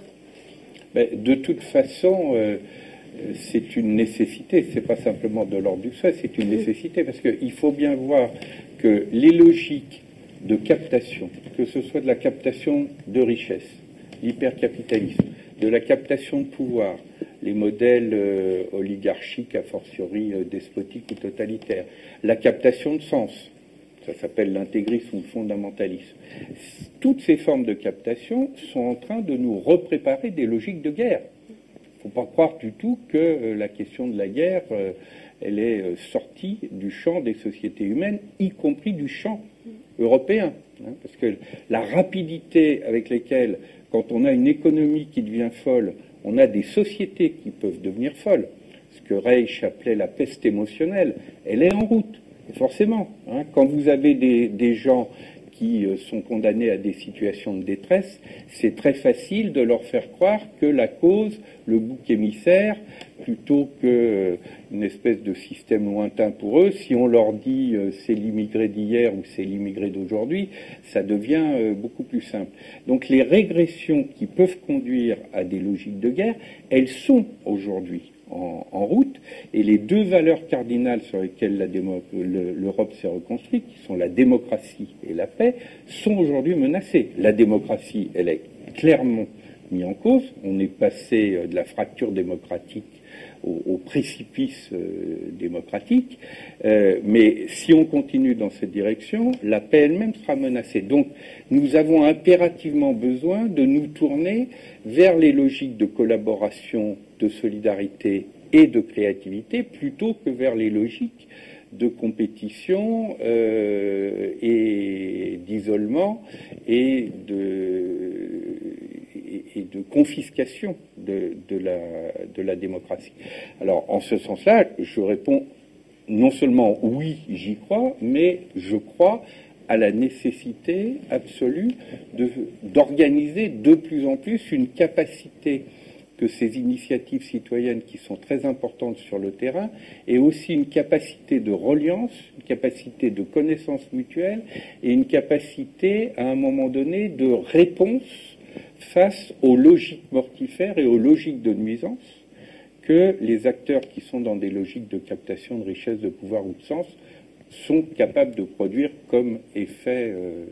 de toute façon, euh, c'est une nécessité. C'est pas simplement de l'ordre du souhait, c'est une nécessité parce qu'il faut bien voir que les logiques de captation, que ce soit de la captation de richesse, l'hypercapitalisme, de la captation de pouvoir, les modèles euh, oligarchiques, a fortiori euh, despotiques ou totalitaires, la captation de sens, ça s'appelle l'intégrisme ou le fondamentalisme. Toutes ces formes de captation sont en train de nous repréparer des logiques de guerre. Il ne faut pas croire du tout que euh, la question de la guerre, elle est sortie du champ des sociétés humaines, y compris du champ européen. Hein, parce que la rapidité avec laquelle, quand on a une économie qui devient folle, on a des sociétés qui peuvent devenir folles. Ce que Reich appelait la peste émotionnelle, elle est en route, forcément. Hein. quand vous avez des, gens qui euh, sont condamnés à des situations de détresse, c'est très facile de leur faire croire que la cause, le bouc émissaire, plutôt qu'une euh, espèce de système lointain pour eux, si on leur dit euh, c'est l'immigré d'hier ou c'est l'immigré d'aujourd'hui, ça devient beaucoup plus simple. Donc les régressions qui peuvent conduire à des logiques de guerre, elles sont aujourd'hui en, route. Et les deux valeurs cardinales sur lesquelles l'Europe s'est reconstruite, qui sont la démocratie et la paix, sont aujourd'hui menacées. La démocratie, elle est clairement mise en cause. On est passé euh, de la fracture démocratique au, précipice euh, démocratique. Euh, mais si on continue dans cette direction, la paix elle-même sera menacée. Donc nous avons impérativement besoin de nous tourner vers les logiques de collaboration, de solidarité et de créativité plutôt que vers les logiques de compétition euh, et d'isolement et de, confiscation de, la, de la démocratie. Alors, en ce sens-là, je réponds non seulement oui, j'y crois, mais je crois à la nécessité absolue d'organiser de, plus en plus une capacité que ces initiatives citoyennes qui sont très importantes sur le terrain et aussi une capacité de reliance, une capacité de connaissance mutuelle et une capacité à un moment donné de réponse face aux logiques mortifères et aux logiques de nuisance que les acteurs qui sont dans des logiques de captation de richesse, de pouvoir ou de sens sont capables de produire comme effet euh,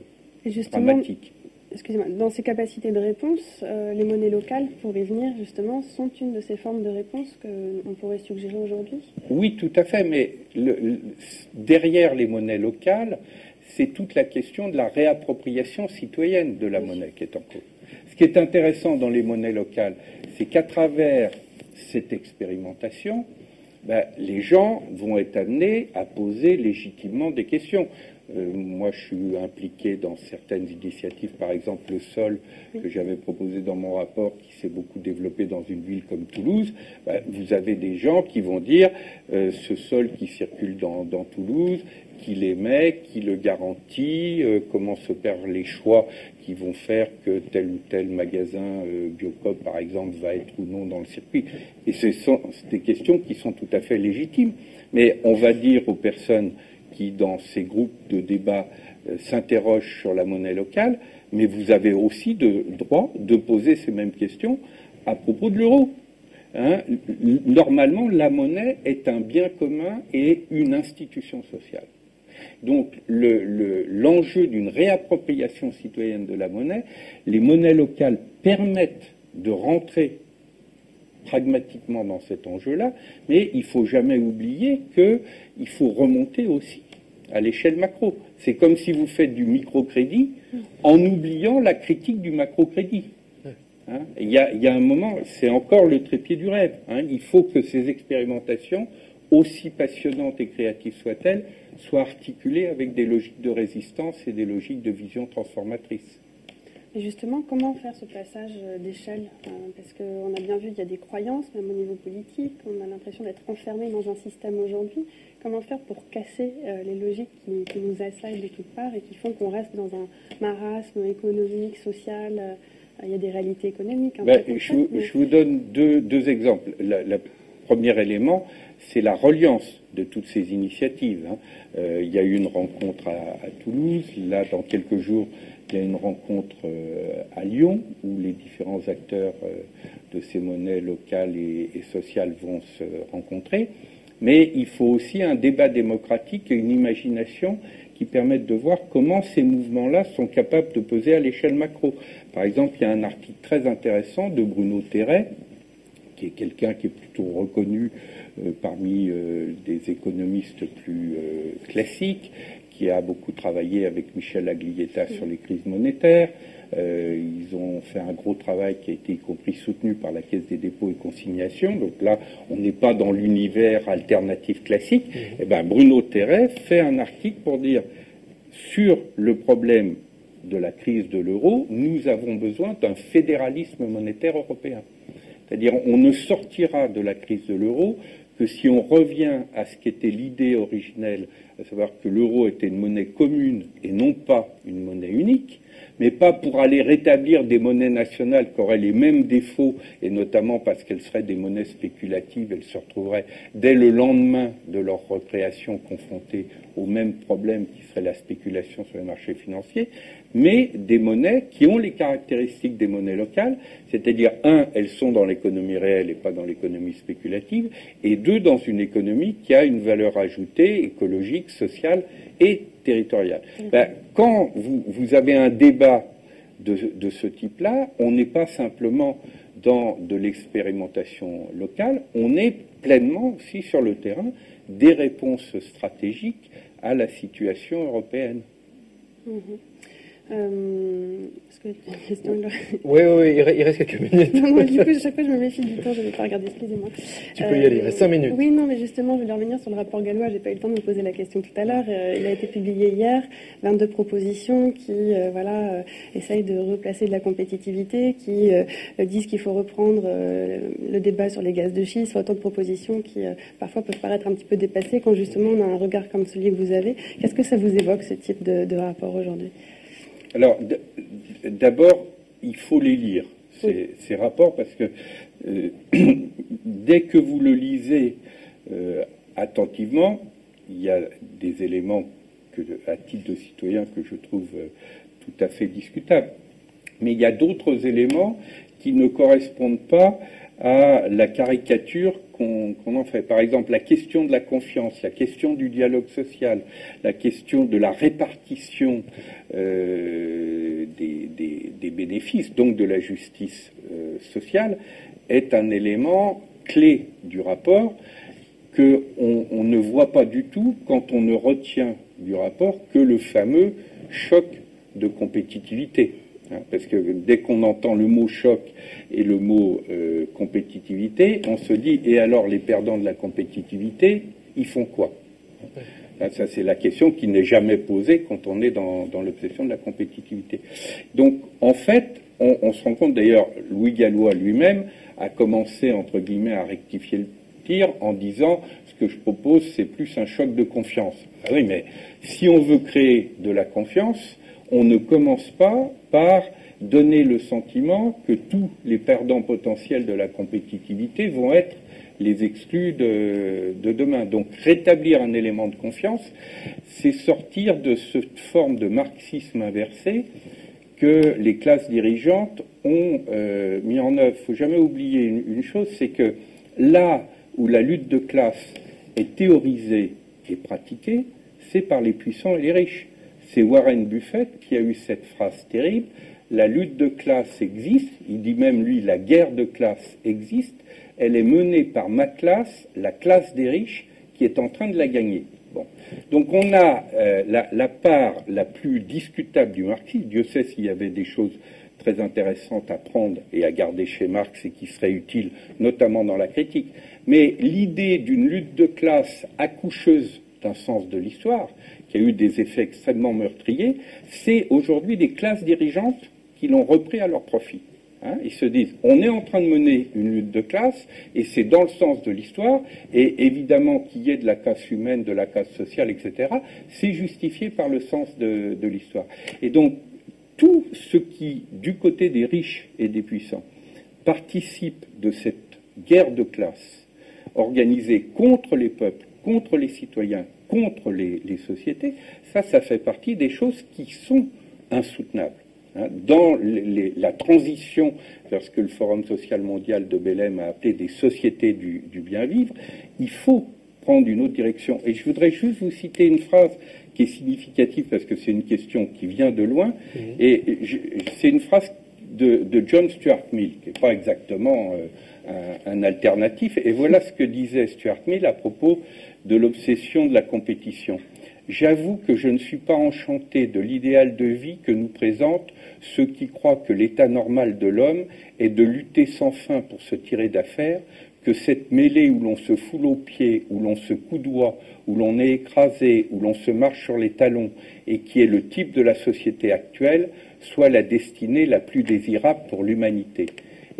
dramatique. Excusez-moi, dans ces capacités de réponse, euh, les monnaies locales, pour y venir justement, sont une de ces formes de réponse qu'on pourrait suggérer aujourd'hui? Oui, tout à fait, mais derrière les monnaies locales, c'est toute la question de la réappropriation citoyenne de la monnaie qui est en cours. Ce qui est intéressant dans les monnaies locales, c'est qu'à travers cette expérimentation, ben, les gens vont être amenés à poser légitimement des questions. Euh, moi, je suis impliqué dans certaines initiatives, par exemple le sol que j'avais proposé dans mon rapport, qui s'est beaucoup développé dans une ville comme Toulouse. Ben, vous avez des gens qui vont dire euh, ce sol qui circule dans, Toulouse, qui l'émet, qui le garantit, euh, comment se perdent les choix qui vont faire que tel ou tel magasin Biocop, par exemple, va être ou non dans le circuit. Et ce sont des questions qui sont tout à fait légitimes. Mais on va dire aux personnes qui, dans ces groupes de débat, euh, s'interrogent sur la monnaie locale, mais vous avez aussi le droit de poser ces mêmes questions à propos de l'euro. Hein. normalement, la monnaie est un bien commun et une institution sociale. Donc l'enjeu d'une réappropriation citoyenne de la monnaie, les monnaies locales permettent de rentrer pragmatiquement dans cet enjeu-là, mais il ne faut jamais oublier qu'il faut remonter aussi à l'échelle macro. C'est comme si vous faites du microcrédit en oubliant la critique du macrocrédit. Hein? Il, y a, un moment, c'est encore le trépied du rêve. Hein. il faut que ces expérimentations, aussi passionnantes et créatives soient-elles, soient articulées avec des logiques de résistance et des logiques de vision transformatrice. Et justement, comment faire ce passage euh, d'échelle euh, Parce qu'on a bien vu qu'il y a des croyances, même au niveau politique, on a l'impression d'être enfermé dans un système aujourd'hui. Comment faire pour casser euh, les logiques qui, nous assaillent de toutes parts et qui font qu'on reste dans un marasme économique, social Il y a des réalités économiques. Ben, je, vous donne deux, exemples. Le premier élément, c'est la reliance de toutes ces initiatives. Hein. il y a eu une rencontre à Toulouse. Là, dans quelques jours, il y a une rencontre euh, à Lyon où les différents acteurs euh, de ces monnaies locales et, sociales vont se rencontrer. Mais il faut aussi un débat démocratique et une imagination qui permettent de voir comment ces mouvements-là sont capables de peser à l'échelle macro. Par exemple, il y a un article très intéressant de Bruno Terret, qui est quelqu'un qui est plutôt reconnu euh, parmi des économistes plus classiques, qui a beaucoup travaillé avec Michel Aglietta sur les crises monétaires. Euh, ils ont fait un gros travail qui a été y compris soutenu par la Caisse des dépôts et consignations. Donc là, on n'est pas dans l'univers alternatif classique. Mmh. eh ben, Bruno Terret fait un article pour dire sur le problème de la crise de l'euro, nous avons besoin d'un fédéralisme monétaire européen. C'est-à-dire, on ne sortira de la crise de l'euro que si on revient à ce qu'était l'idée originelle, à savoir que l'euro était une monnaie commune et non pas une monnaie unique, mais pas pour aller rétablir des monnaies nationales qui auraient les mêmes défauts, et notamment parce qu'elles seraient des monnaies spéculatives, elles se retrouveraient dès le lendemain de leur recréation confrontées au même problème qui serait la spéculation sur les marchés financiers, mais des monnaies qui ont les caractéristiques des monnaies locales, c'est-à-dire, un, elles sont dans l'économie réelle et pas dans l'économie spéculative, et deux, dans une économie qui a une valeur ajoutée écologique, sociale et territoriale. Ben, quand vous, avez un débat de, de ce type-là, on n'est pas simplement dans de l'expérimentation locale, on est pleinement aussi sur le terrain des réponses stratégiques à la situation européenne. Mhm. Euh, que Oui, oui, il reste quelques minutes. non, du coup, chaque fois, je me méfie du temps, je ne vais pas regarder, excusez-moi. Tu peux y aller, il reste 5 minutes. Oui, non, mais justement, je vais revenir sur le rapport gallois. Je n'ai pas eu le temps de me poser la question tout à l'heure. il a été publié hier, 22 propositions qui, voilà, essayent de replacer de la compétitivité, qui disent qu'il faut reprendre le débat sur les gaz de schiste, autant de propositions qui, parfois, peuvent paraître un petit peu dépassées quand, justement, on a un regard comme celui que vous avez. Qu'est-ce que ça vous évoque, ce type de rapport aujourd'hui? Alors, d'abord, il faut les lire, ces, rapports, parce que euh, dès que vous le lisez euh, attentivement, il y a des éléments que, à titre de citoyen que je trouve euh, tout à fait discutables. Mais il y a d'autres éléments qui ne correspondent pas à la caricature qu'on en fait. Par exemple, la question de la confiance, la question du dialogue social, la question de la répartition euh, des, bénéfices, donc de la justice euh, sociale, est un élément clé du rapport que on, ne voit pas du tout quand on ne retient du rapport que le fameux choc de compétitivité. Hein, parce que dès qu'on entend le mot choc et le mot euh, compétitivité, on se dit et alors les perdants de la compétitivité, ils font quoi? Ça, c'est la question qui n'est jamais posée quand on est dans, l'obsession de la compétitivité. Donc, en fait, on, se rend compte d'ailleurs, Louis Gallois lui-même a commencé, entre guillemets, à rectifier le tir en disant ce que je propose, c'est plus un choc de confiance. Ah oui, mais si on veut créer de la confiance, on ne commence pas par donner le sentiment que tous les perdants potentiels de la compétitivité vont être les exclus de, demain. Donc rétablir un élément de confiance, c'est sortir de cette forme de marxisme inversé que les classes dirigeantes ont euh, mis en œuvre. Il ne faut jamais oublier une chose, c'est que là où la lutte de classe est théorisée et pratiquée, c'est par les puissants et les riches. C'est Warren Buffett qui a eu cette phrase terrible. La lutte de classe existe, il dit même lui la guerre de classe existe, elle est menée par ma classe, la classe des riches, qui est en train de la gagner. Bon. Donc on a euh, la, part la plus discutable du marxisme. Dieu sait s'il y avait des choses très intéressantes à prendre et à garder chez Marx et qui seraient utiles, notamment dans la critique. Mais l'idée d'une lutte de classe accoucheuse d'un sens de l'histoire, qui a eu des effets extrêmement meurtriers, c'est aujourd'hui des classes dirigeantes qui l'ont repris à leur profit. Hein. ils se disent, on est en train de mener une lutte de classe, et c'est dans le sens de l'histoire, et évidemment qu'il y ait de la casse humaine, de la casse sociale, etc., c'est justifié par le sens de, de l'histoire. Et donc, tout ce qui, du côté des riches et des puissants, participe de cette guerre de classe organisée contre les peuples, contre les citoyens, contre les, sociétés, ça, ça fait partie des choses qui sont insoutenables. Hein. Dans la transition vers ce que le Forum social mondial de Belém a appelé des sociétés du, bien vivre, il faut prendre une autre direction. Et je voudrais juste vous citer une phrase qui est significative parce que c'est une question qui vient de loin. Mmh. Et c'est une phrase de, John Stuart Mill, qui n'est pas exactement euh, un, alternatif. Et voilà ce que disait Stuart Mill à propos de l'obsession de la compétition. J'avoue que je ne suis pas enchanté de l'idéal de vie que nous présentent ceux qui croient que l'état normal de l'homme est de lutter sans fin pour se tirer d'affaire, que cette mêlée où l'on se foule aux pieds, où l'on se coudoie, où l'on est écrasé, où l'on se marche sur les talons, et qui est le type de la société actuelle, soit la destinée la plus désirable pour l'humanité.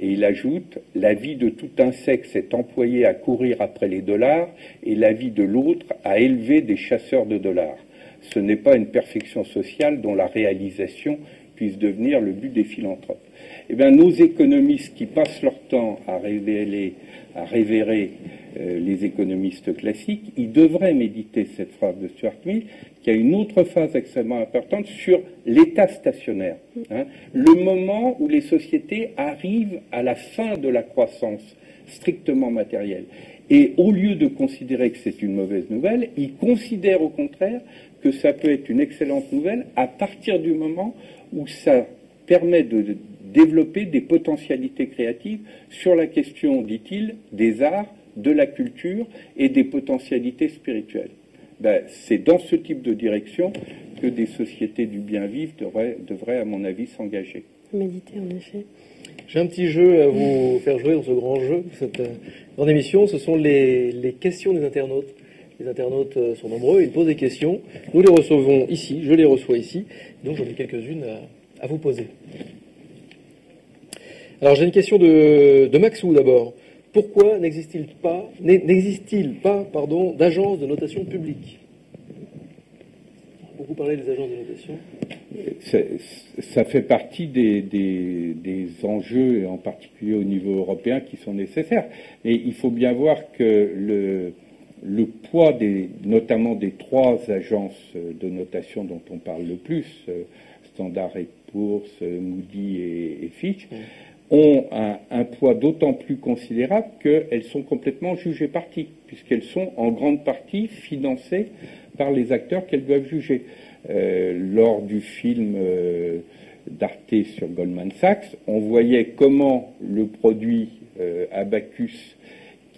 Et il ajoute, la vie de tout un sexe est employée à courir après les dollars et la vie de l'autre à élever des chasseurs de dollars. Ce n'est pas une perfection sociale dont la réalisation puisse devenir le but des philanthropes. Eh bien, nos économistes qui passent leur temps à révéler, à révérer euh, les économistes classiques, ils devraient méditer cette phrase de Stuart Mill, qui a une autre phase extrêmement importante sur l'état stationnaire. Hein. le moment où les sociétés arrivent à la fin de la croissance strictement matérielle. Et au lieu de considérer que c'est une mauvaise nouvelle, ils considèrent au contraire que ça peut être une excellente nouvelle à partir du moment où ça permet de développer des potentialités créatives sur la question, dit-il, des arts, de la culture et des potentialités spirituelles. ben, c'est dans ce type de direction que des sociétés du bien vivre devraient, devraient à mon avis, s'engager. Méditer, en effet. J'ai un petit jeu à vous faire jouer dans ce grand jeu, cette euh, grande émission. Ce sont les, les questions des internautes. Les internautes euh, sont nombreux, ils posent des questions. Nous les recevons ici, je les reçois ici. Donc j'en ai quelques-unes à, à, vous poser. Alors j'ai une question de, de Maxou d'abord. Pourquoi n'existe-t-il pas, n'existe-t-il pas, pardon, d'agence de notation publique? Beaucoup parlé des agences de notation. Ça fait partie des, des, des, enjeux, et en particulier au niveau européen, qui sont nécessaires. Et il faut bien voir que le, le poids des, notamment des trois agences de notation dont on parle le plus, euh, Standard Poor's, Moody et, et Fitch, ont un, poids d'autant plus considérable qu'elles sont complètement jugées parties, puisqu'elles sont en grande partie financées par les acteurs qu'elles doivent juger. Euh, lors du film euh, d'Arte sur Goldman Sachs, on voyait comment le produit euh, Abacus,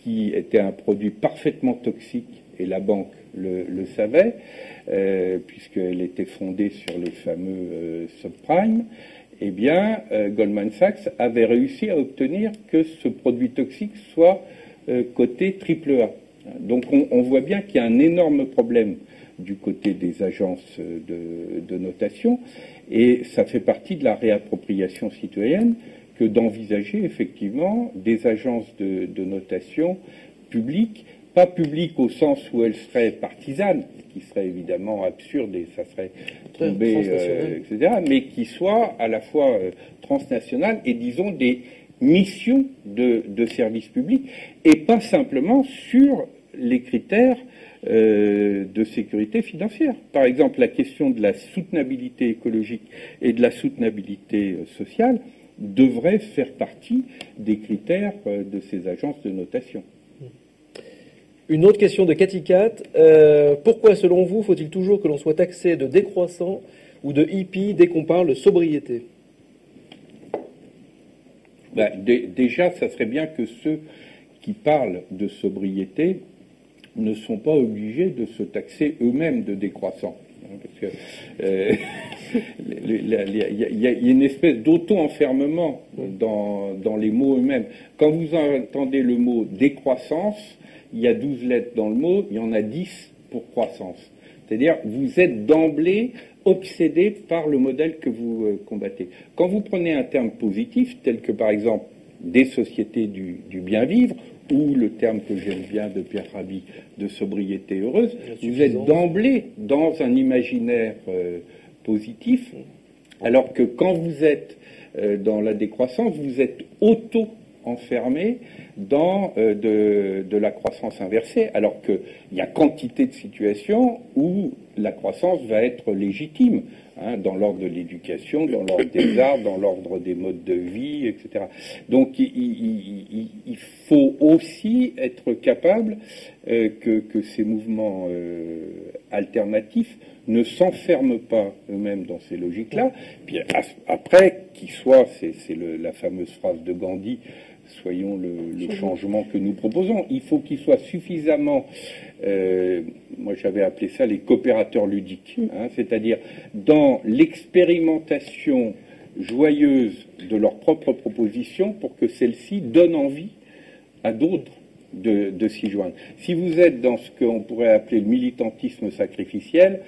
qui était un produit parfaitement toxique, et la banque le, le savait, puisqu'elle était fondée sur le fameux euh, subprime, eh bien, euh, Goldman Sachs avait réussi à obtenir que ce produit toxique soit coté AAA. Donc on, voit bien qu'il y a un énorme problème du côté des agences de, de, notation, et ça fait partie de la réappropriation citoyenne que d'envisager effectivement des agences de, notation publiques, pas publiques au sens où elles seraient partisanes, ce qui serait évidemment absurde et ça serait tombé, euh, etc., mais qui soient à la fois euh, transnationales et disons des missions de, de service public, et pas simplement sur les critères euh, de sécurité financière. Par exemple, la question de la soutenabilité écologique et de la soutenabilité sociale devrait faire partie des critères de ces agences de notation. Une autre question de Katikat. Euh, pourquoi, selon vous, faut-il toujours que l'on soit taxé de décroissant ou de hippie dès qu'on parle de sobriété? Ben, Déjà, ça serait bien que ceux qui parlent de sobriété ne sont pas obligés de se taxer eux-mêmes de décroissant. Il y, a une espèce d'auto-enfermement dans, les mots eux-mêmes. Quand vous entendez le mot décroissance, il y a 12 lettres dans le mot, il y en a 10 pour croissance. C'est-à-dire, vous êtes d'emblée obsédé par le modèle que vous euh, combattez. Quand vous prenez un terme positif, tel que par exemple des sociétés du, du bien vivre ou le terme que j'aime bien de Pierre Rabhi de sobriété heureuse, vous êtes d'emblée dans un imaginaire euh, positif, alors que quand vous êtes euh, dans la décroissance, vous êtes auto-enfermé dans euh, de, la croissance inversée, alors qu'il y a quantité de situations où la croissance va être légitime. Hein, dans l'ordre de l'éducation, dans l'ordre des arts, dans l'ordre des modes de vie, etc. Donc il, faut aussi être capable euh, que, que, ces mouvements euh, alternatifs ne s'enferment pas eux-mêmes dans ces logiques-là. Puis après, qu'ils soient, c'est la fameuse phrase de Gandhi, soyons le, changement que nous proposons. Il faut qu'ils soient suffisamment, euh, moi j'avais appelé ça les coopérateurs ludiques, hein, c'est-à-dire dans l'expérimentation joyeuse de leurs propres propositions pour que celles-ci donnent envie à d'autres de, de s'y joindre. Si vous êtes dans ce qu'on pourrait appeler le militantisme sacrificiel,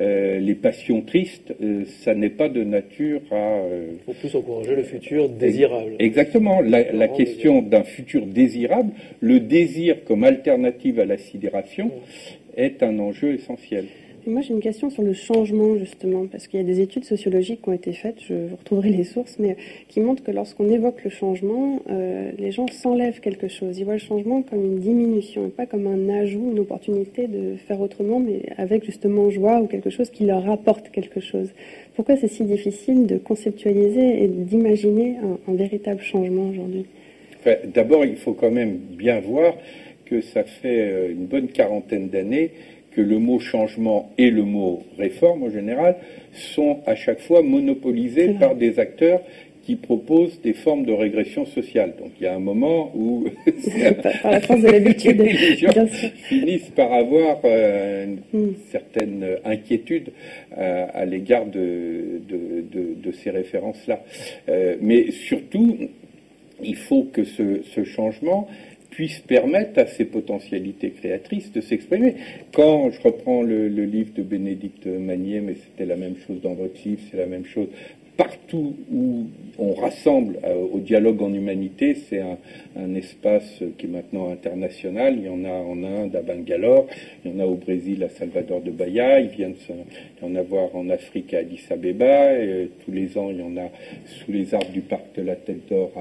euh, les passions tristes, euh, ça n'est pas de nature à... Euh... Il faut plus encourager le futur désirable. Exactement. La, la question d'un futur désirable, le désir comme alternative à la sidération, est un enjeu essentiel. Moi, j'ai une question sur le changement, justement, parce qu'il y a des études sociologiques qui ont été faites, je vous retrouverai les sources, mais qui montrent que lorsqu'on évoque le changement, euh, les gens s'enlèvent quelque chose. Ils voient le changement comme une diminution, et pas comme un ajout, une opportunité de faire autrement, mais avec justement joie ou quelque chose qui leur apporte quelque chose. Pourquoi c'est si difficile de conceptualiser et d'imaginer un, véritable changement aujourd'hui? D'abord, il faut quand même bien voir que ça fait euh, une bonne quarantaine d'années que le mot changement et le mot réforme en général sont à chaque fois monopolisés par des acteurs qui propose des formes de régression sociale. Donc il y a un moment où par la force de l'habitude, les gens finissent par avoir euh, une hmm. certaine inquiétude euh, à l'égard de, de, ces références-là. Euh, mais surtout, il faut que ce, ce changement puisse permettre à ces potentialités créatrices de s'exprimer. Quand je reprends le, livre de Bénédicte Magnier, mais c'était la même chose dans votre livre, c'est la même chose partout où on rassemble euh, au dialogue en humanité, c'est un, espace qui est maintenant international. Il y en a en Inde, à Bangalore, il y en a au Brésil, à Salvador de Bahia, il vient de y en avoir en Afrique à Addis Abeba, et tous les ans il y en a sous les arbres du parc de la Tête d'Or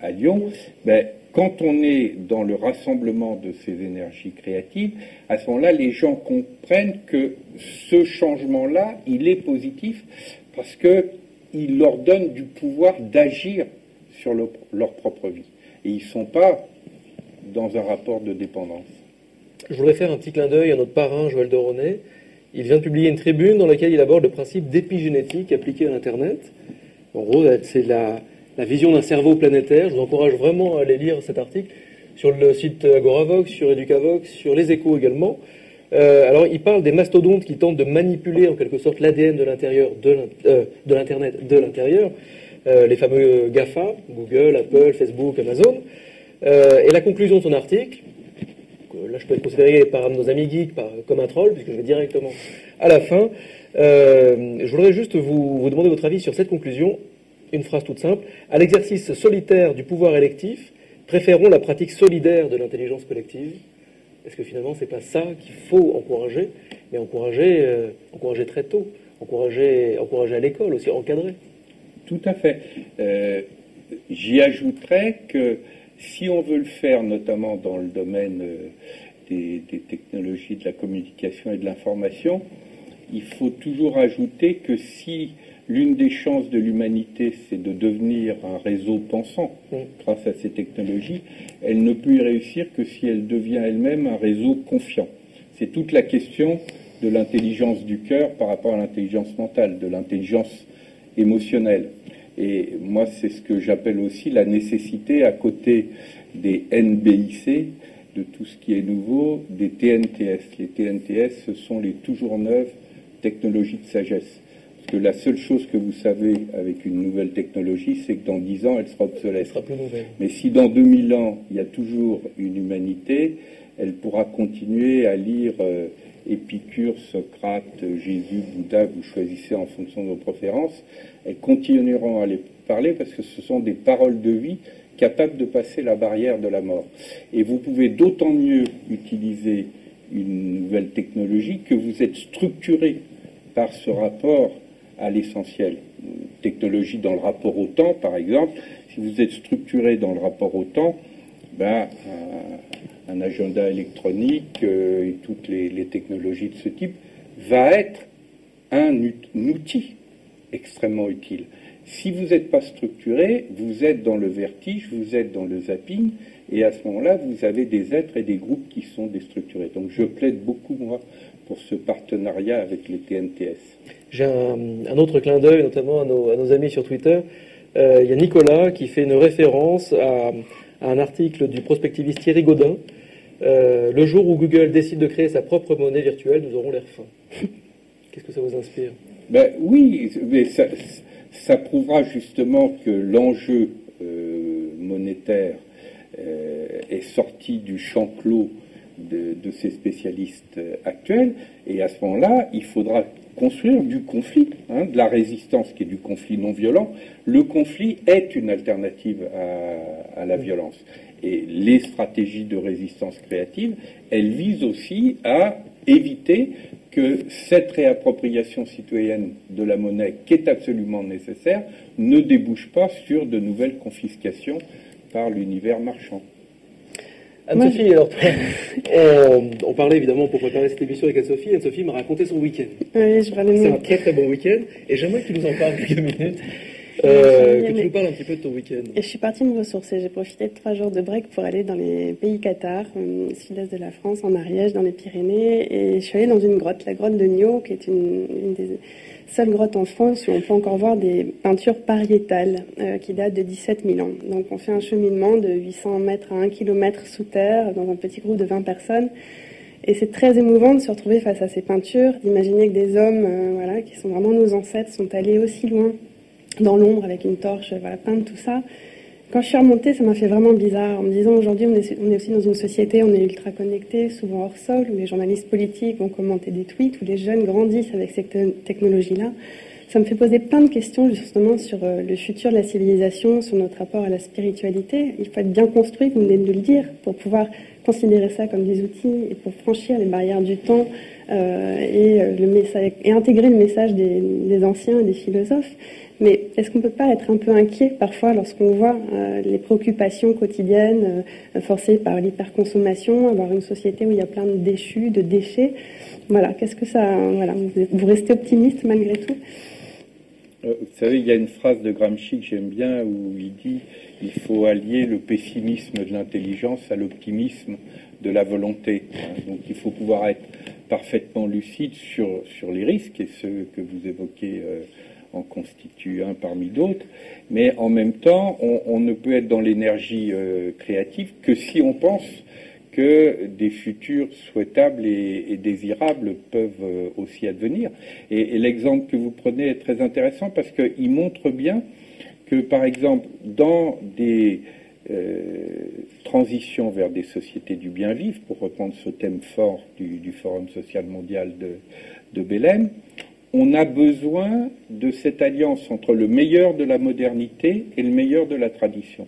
à, Lyon. Ben, quand on est dans le rassemblement de ces énergies créatives, à ce moment-là, les gens comprennent que ce changement-là, il est positif parce que il leur donne du pouvoir d'agir sur leur propre vie. Et ils ne sont pas dans un rapport de dépendance. Je voudrais faire un petit clin d'œil à notre parrain Joël Doronet. Il vient de publier une tribune dans laquelle il aborde le principe d'épigénétique appliqué à l'Internet. En gros, c'est la, vision d'un cerveau planétaire. Je vous encourage vraiment à aller lire cet article sur le site Agoravox, sur Educavox, sur les échos également. Euh, alors, il parle des mastodontes qui tentent de manipuler en quelque sorte l'ADN de l'intérieur de euh, l'Internet de l'intérieur, euh, les fameux GAFA, Google, Apple, Facebook, Amazon. et la conclusion de son article, là je peux être considéré par nos amis geeks comme un troll, puisque je vais directement à la fin. je voudrais juste vous, vous demander votre avis sur cette conclusion. Une phrase toute simple. À l'exercice solitaire du pouvoir électif, préférons la pratique solidaire de l'intelligence collective est-ce que finalement, c'est pas ça qu'il faut encourager, mais encourager, euh, encourager très tôt, encourager, encourager à l'école aussi, encadrer Tout à fait. Euh, j'y ajouterais que si on veut le faire, notamment dans le domaine euh, des, des technologies de la communication et de l'information, il faut toujours ajouter que si L'une des chances de l'humanité, c'est de devenir un réseau pensant grâce à ces technologies. Elle ne peut y réussir que si elle devient elle-même un réseau confiant. C'est toute la question de l'intelligence du cœur par rapport à l'intelligence mentale, de l'intelligence émotionnelle. Et moi, c'est ce que j'appelle aussi la nécessité, à côté des NBIC, de tout ce qui est nouveau, des TNTS. Les TNTS, ce sont les toujours neuves technologies de sagesse que la seule chose que vous savez avec une nouvelle technologie, c'est que dans 10 ans, elle sera obsolète. sera plus nouvelle. Mais si dans 2000 ans, il y a toujours une humanité, elle pourra continuer à lire euh, Épicure, Socrate, Jésus, Bouddha, vous choisissez en fonction de vos préférences. Elles continueront à les parler parce que ce sont des paroles de vie capables de passer la barrière de la mort. Et vous pouvez d'autant mieux utiliser une nouvelle technologie que vous êtes structuré par ce rapport à l'essentiel. Technologie dans le rapport au temps, par exemple, si vous êtes structuré dans le rapport au temps, ben, un, agenda électronique euh, et toutes les, technologies de ce type va être un, outil extrêmement utile. Si vous n'êtes pas structuré, vous êtes dans le vertige, vous êtes dans le zapping, et à ce moment-là, vous avez des êtres et des groupes qui sont déstructurés. Donc je plaide beaucoup, moi, pour ce partenariat avec les TNTS. J'ai un, autre clin d'œil, notamment à nos, amis sur Twitter. Euh, il y a Nicolas qui fait une référence à, un article du prospectiviste Thierry Godin. Euh, le jour où Google décide de créer sa propre monnaie virtuelle, nous aurons l'air fin. Qu'est-ce que ça vous inspire? Ben, Oui, mais ça, prouvera justement que l'enjeu euh, monétaire est sorti du champ clos de, ces spécialistes actuels. Et à ce moment-là, il faudra construire du conflit, hein, de la résistance qui est du conflit non violent. Le conflit est une alternative à, la violence. Et les stratégies de résistance créative, elles visent aussi à éviter que cette réappropriation citoyenne de la monnaie, qui est absolument nécessaire, ne débouche pas sur de nouvelles confiscations par l'univers marchand. Anne-Sophie, alors, on, parlait évidemment pour préparer cette émission avec Anne-Sophie. Anne-Sophie m'a raconté son week-end. Oui, je C'est un très très bon week-end et j'aimerais que tu nous en parles quelques minutes. Euh, que tu nous parles un petit peu de ton week-end. Je suis partie me ressourcer. J'ai profité de trois jours de break pour aller dans les pays Qatar, au sud-est de la France, en Ariège, dans les Pyrénées. Et je suis allée dans une grotte, la grotte de Nio, qui est une, une des seule grotte en France où on peut encore voir des peintures pariétales euh, qui datent de 17 000 ans. Donc on fait un cheminement de 800 mètres à 1 km sous terre dans un petit groupe de 20 personnes. Et c'est très émouvant de se retrouver face à ces peintures, d'imaginer que des hommes euh, voilà, qui sont vraiment nos ancêtres sont allés aussi loin dans l'ombre avec une torche, voilà, peindre tout ça. Quand je suis remontée, ça m'a fait vraiment bizarre en me disant aujourd'hui on est, aussi dans une société, on est ultra connecté, souvent hors sol, où les journalistes politiques vont commenter des tweets, où les jeunes grandissent avec cette technologie-là. Ça me fait poser plein de questions justement sur euh, le futur de la civilisation, sur notre rapport à la spiritualité. Il faut être bien construit, vous venez de le dire, pour pouvoir considérer ça comme des outils et pour franchir les barrières du temps euh, et, euh, et intégrer le message des, des anciens et des philosophes. Mais est-ce qu'on ne peut pas être un peu inquiet parfois lorsqu'on voit euh, les préoccupations quotidiennes euh, forcées par l'hyperconsommation, avoir une société où il y a plein de déchus, de déchets? Voilà, qu'est-ce que ça. Voilà, vous restez optimiste malgré tout? Euh, Vous savez, il y a une phrase de Gramsci que j'aime bien où il dit il faut allier le pessimisme de l'intelligence à l'optimisme de la volonté. Donc il faut pouvoir être parfaitement lucide sur, sur les risques et ceux que vous évoquez en constitue un parmi d'autres, mais en même temps, on, ne peut être dans l'énergie euh, créative que si on pense que des futurs souhaitables et, désirables peuvent euh, aussi advenir. Et, l'exemple que vous prenez est très intéressant parce qu'il montre bien que, par exemple, dans des euh, transitions vers des sociétés du bien vivre, pour reprendre ce thème fort du, Forum social mondial de, de on a besoin de cette alliance entre le meilleur de la modernité et le meilleur de la tradition.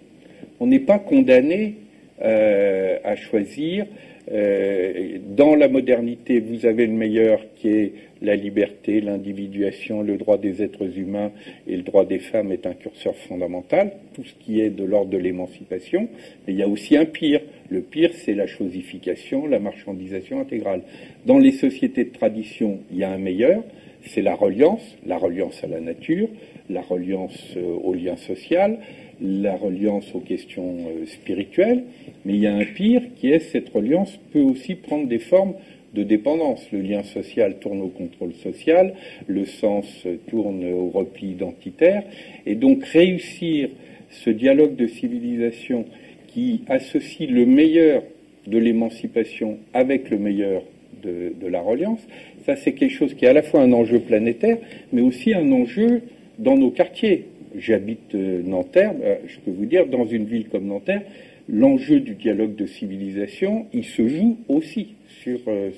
On n'est pas condamné euh, à choisir. Euh, dans la modernité, vous avez le meilleur qui est la liberté, l'individuation, le droit des êtres humains et le droit des femmes est un curseur fondamental, tout ce qui est de l'ordre de l'émancipation. Mais il y a aussi un pire. Le pire, c'est la chosification, la marchandisation intégrale. Dans les sociétés de tradition, il y a un meilleur c'est la reliance, la reliance à la nature, la reliance euh, au lien social, la reliance aux questions euh, spirituelles, mais il y a un pire qui est cette reliance peut aussi prendre des formes de dépendance. Le lien social tourne au contrôle social, le sens tourne au repli identitaire, et donc réussir ce dialogue de civilisation qui associe le meilleur de l'émancipation avec le meilleur de, la reliance, ça, c'est quelque chose qui est à la fois un enjeu planétaire, mais aussi un enjeu dans nos quartiers. J'habite euh, Nanterre, euh, je peux vous dire, dans une ville comme Nanterre, l'enjeu du dialogue de civilisation, il se joue aussi sur euh,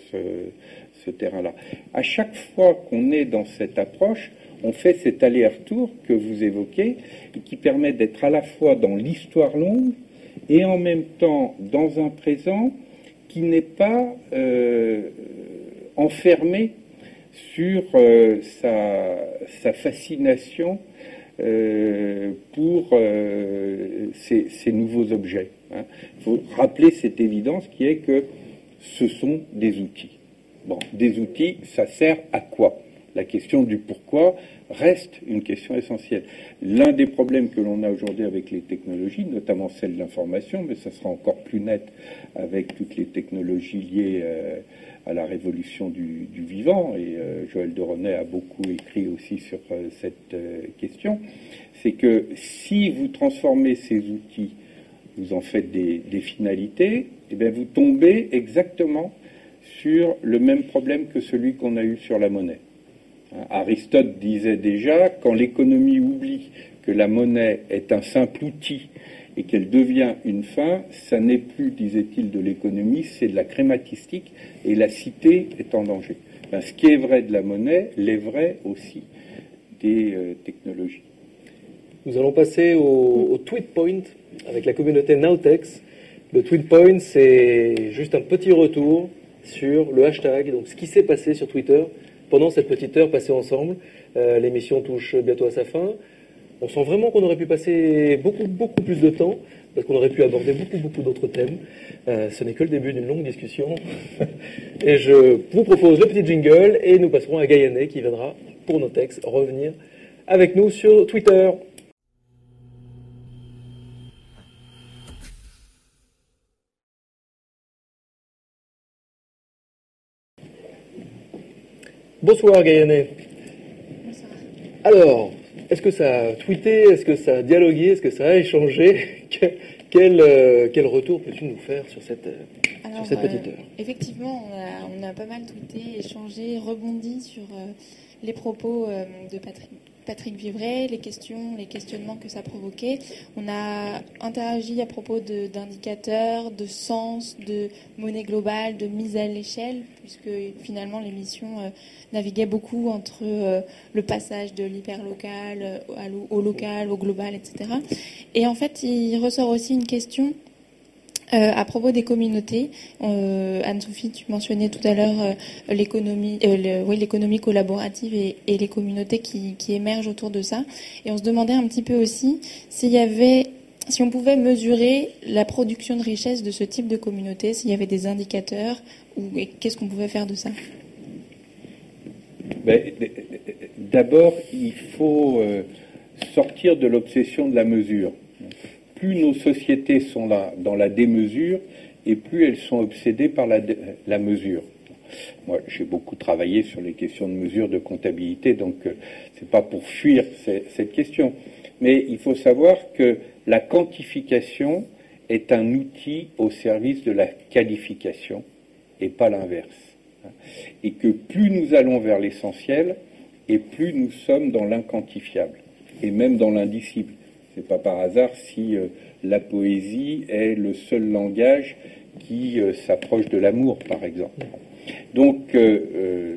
ce, terrain-là. À chaque fois qu'on est dans cette approche, on fait cet aller-retour que vous évoquez, qui permet d'être à la fois dans l'histoire longue et en même temps dans un présent qui n'est pas enfermé sur euh, sa, fascination euh, pour euh, ces, nouveaux objets. Il hein. faut rappeler cette évidence qui est que ce sont des outils. Bon, des outils, ça sert à quoi? La question du pourquoi reste une question essentielle. L'un des problèmes que l'on a aujourd'hui avec les technologies, notamment celle de l'information, mais ça sera encore plus net avec toutes les technologies liées à la révolution du, vivant, et euh, Joël de René a beaucoup écrit aussi sur euh, cette euh, question, c'est que si vous transformez ces outils, vous en faites des, finalités, eh bien vous tombez exactement sur le même problème que celui qu'on a eu sur la monnaie. Hein, Aristote disait déjà, quand l'économie oublie que la monnaie est un simple outil et qu'elle devient une fin, ça n'est plus, disait-il, de l'économie, c'est de la crématistique, et la cité est en danger. Ben, ce qui est vrai de la monnaie l'est vrai aussi des euh, technologies. Nous allons passer au, tweet point avec la communauté Nowtex. Le tweet point, c'est juste un petit retour sur le hashtag, donc ce qui s'est passé sur Twitter pendant cette petite heure passée ensemble. Euh, l'émission touche bientôt à sa fin. On sent vraiment qu'on aurait pu passer beaucoup, beaucoup plus de temps, parce qu'on aurait pu aborder beaucoup, beaucoup d'autres thèmes. Euh, ce n'est que le début d'une longue discussion. et je vous propose le petit jingle, et nous passerons à Gaïané, qui viendra, pour nos textes, revenir avec nous sur Twitter. Bonsoir Gaïanet. Bonsoir. Alors, est-ce que ça a tweeté, est-ce que ça a dialogué, est-ce que ça a échangé quel, euh, quel, retour peux-tu nous faire sur cette, sur cette petite heure? Effectivement, on a, pas mal tweeté, échangé, rebondi sur les propos de Patrick Patrick Vivray, les questions, les questionnements que ça provoquait. On a interagi à propos d'indicateurs, de, sens, de monnaie globale, de mise à l'échelle, puisque finalement l'émission euh, naviguait beaucoup entre euh, le passage de l'hyperlocal euh, au local, au global, etc. Et en fait, il ressort aussi une question euh, à propos des communautés, euh, Anne-Sophie, tu mentionnais tout à l'heure euh, l'économie, collaborative et, les communautés qui, émergent autour de ça. Et on se demandait un petit peu aussi s'il y avait, si on pouvait mesurer la production de richesse de ce type de communauté, s'il y avait des indicateurs ou qu'est-ce qu'on pouvait faire de ça? Ben, d'abord, il faut sortir de l'obsession de la mesure plus nos sociétés sont là, dans la démesure et plus elles sont obsédées par la, mesure. Moi, j'ai beaucoup travaillé sur les questions de mesure, de comptabilité, donc ce euh, c'est pas pour fuir cette question. Mais il faut savoir que la quantification est un outil au service de la qualification et pas l'inverse. Et que plus nous allons vers l'essentiel, et plus nous sommes dans l'inquantifiable, et même dans l'indicible. C'est pas par hasard si euh, la poésie est le seul langage qui euh, s'approche de l'amour, par exemple. Donc, euh,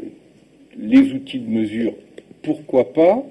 les outils de mesure, pourquoi pas,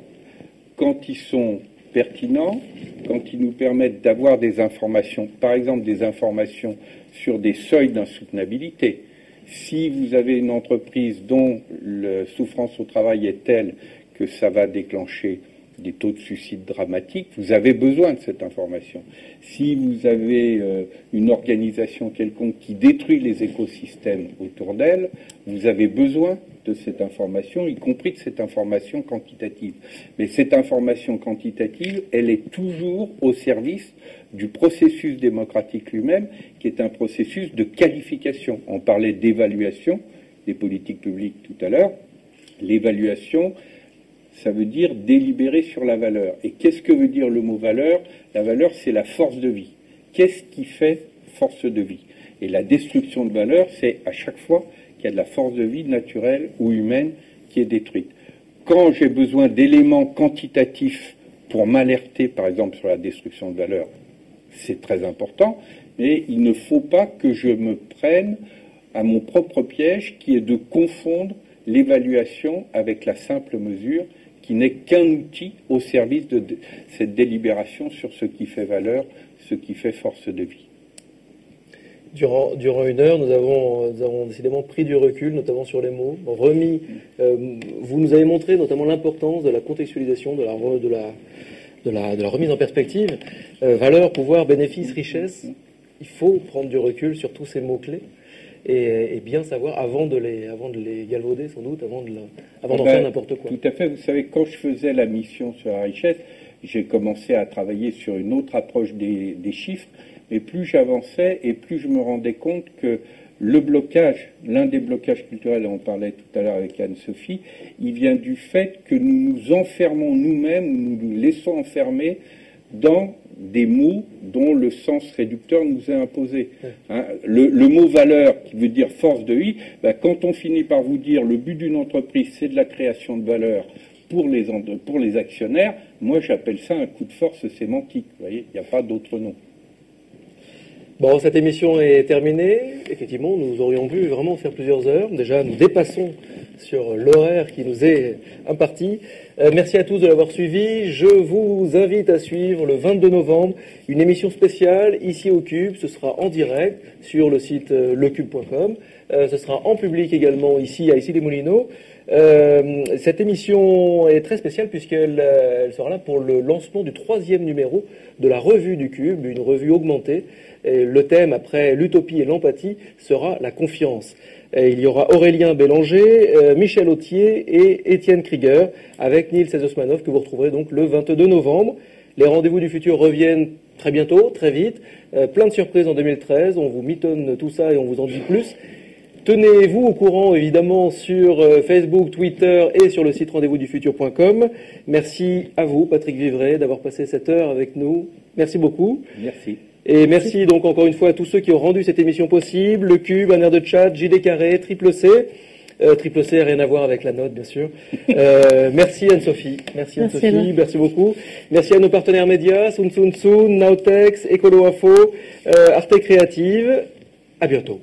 quand ils sont pertinents, quand ils nous permettent d'avoir des informations, par exemple des informations sur des seuils d'insoutenabilité. Si vous avez une entreprise dont la souffrance au travail est telle que ça va déclencher des taux de suicide dramatiques, vous avez besoin de cette information. Si vous avez euh, une organisation quelconque qui détruit les écosystèmes autour d'elle, vous avez besoin de cette information, y compris de cette information quantitative. Mais cette information quantitative, elle est toujours au service du processus démocratique lui-même, qui est un processus de qualification. On parlait d'évaluation des politiques publiques tout à l'heure. L'évaluation, ça veut dire délibérer sur la valeur. Et qu'est-ce que veut dire le mot valeur? La valeur, c'est la force de vie. Qu'est-ce qui fait force de vie? Et la destruction de valeur, c'est à chaque fois qu'il y a de la force de vie naturelle ou humaine qui est détruite. Quand j'ai besoin d'éléments quantitatifs pour m'alerter, par exemple, sur la destruction de valeur, c'est très important, mais il ne faut pas que je me prenne à mon propre piège qui est de confondre l'évaluation avec la simple mesure qui n'est qu'un outil au service de cette délibération sur ce qui fait valeur, ce qui fait force de vie. Durant, une heure, nous avons, décidément pris du recul, notamment sur les mots, remis. Euh, vous nous avez montré notamment l'importance de la contextualisation, de la remise en perspective. Euh, valeur, pouvoir, bénéfice, richesse. Il faut prendre du recul sur tous ces mots-clés et, bien savoir avant de les, avant de les galvauder sans doute, avant de avant d'en ben, faire n'importe quoi. Tout à fait. Vous savez, quand je faisais la mission sur la richesse, j'ai commencé à travailler sur une autre approche des, des chiffres, mais plus j'avançais et plus je me rendais compte que le blocage, l'un des blocages culturels, on parlait tout à l'heure avec Anne-Sophie, il vient du fait que nous nous enfermons nous-mêmes, nous nous laissons enfermer dans des mots dont le sens réducteur nous est imposé. Hein, le, mot valeur, qui veut dire force de vie, ben, quand on finit par vous dire le but d'une entreprise, c'est de la création de valeur pour les, pour les actionnaires, moi j'appelle ça un coup de force sémantique. Vous voyez, il n'y a pas d'autre nom. Bon, cette émission est terminée. Effectivement, nous aurions pu vraiment faire plusieurs heures. Déjà, nous dépassons sur l'horaire qui nous est imparti. Euh, merci à tous de l'avoir suivi. Je vous invite à suivre le 22 novembre une émission spéciale ici au Cube. Ce sera en direct sur le site euh, lecube.com. Euh, ce sera en public également ici à Ici les Moulineaux. cette émission est très spéciale puisqu'elle sera là pour le lancement du troisième numéro de la revue du Cube, une revue augmentée. le thème, après l'utopie et l'empathie, sera la confiance il y aura Aurélien Bélanger, euh, Michel Autier et Étienne Krieger avec Nils Sezosmanov que vous retrouverez donc le 22 novembre. Les rendez-vous du futur reviennent très bientôt, très vite. Euh, plein de surprises en 2013. On vous mitonne tout ça et on vous en dit plus. Tenez-vous au courant évidemment sur euh, Facebook, Twitter et sur le site rendez-vous du futur.com. Merci à vous, Patrick Vivray, d'avoir passé cette heure avec nous. Merci beaucoup. Merci. Et merci donc encore une fois à tous ceux qui ont rendu cette émission possible. Le Cube, un air de chat, JD Carré, Triple C. Euh, triple C, rien à voir avec la note, bien sûr. Euh, merci Anne-Sophie. Merci Anne-Sophie, merci beaucoup. Merci à nos partenaires médias, Sun Sun Sun, Nautex, Ecolo Info, euh, Arte Créative. À bientôt.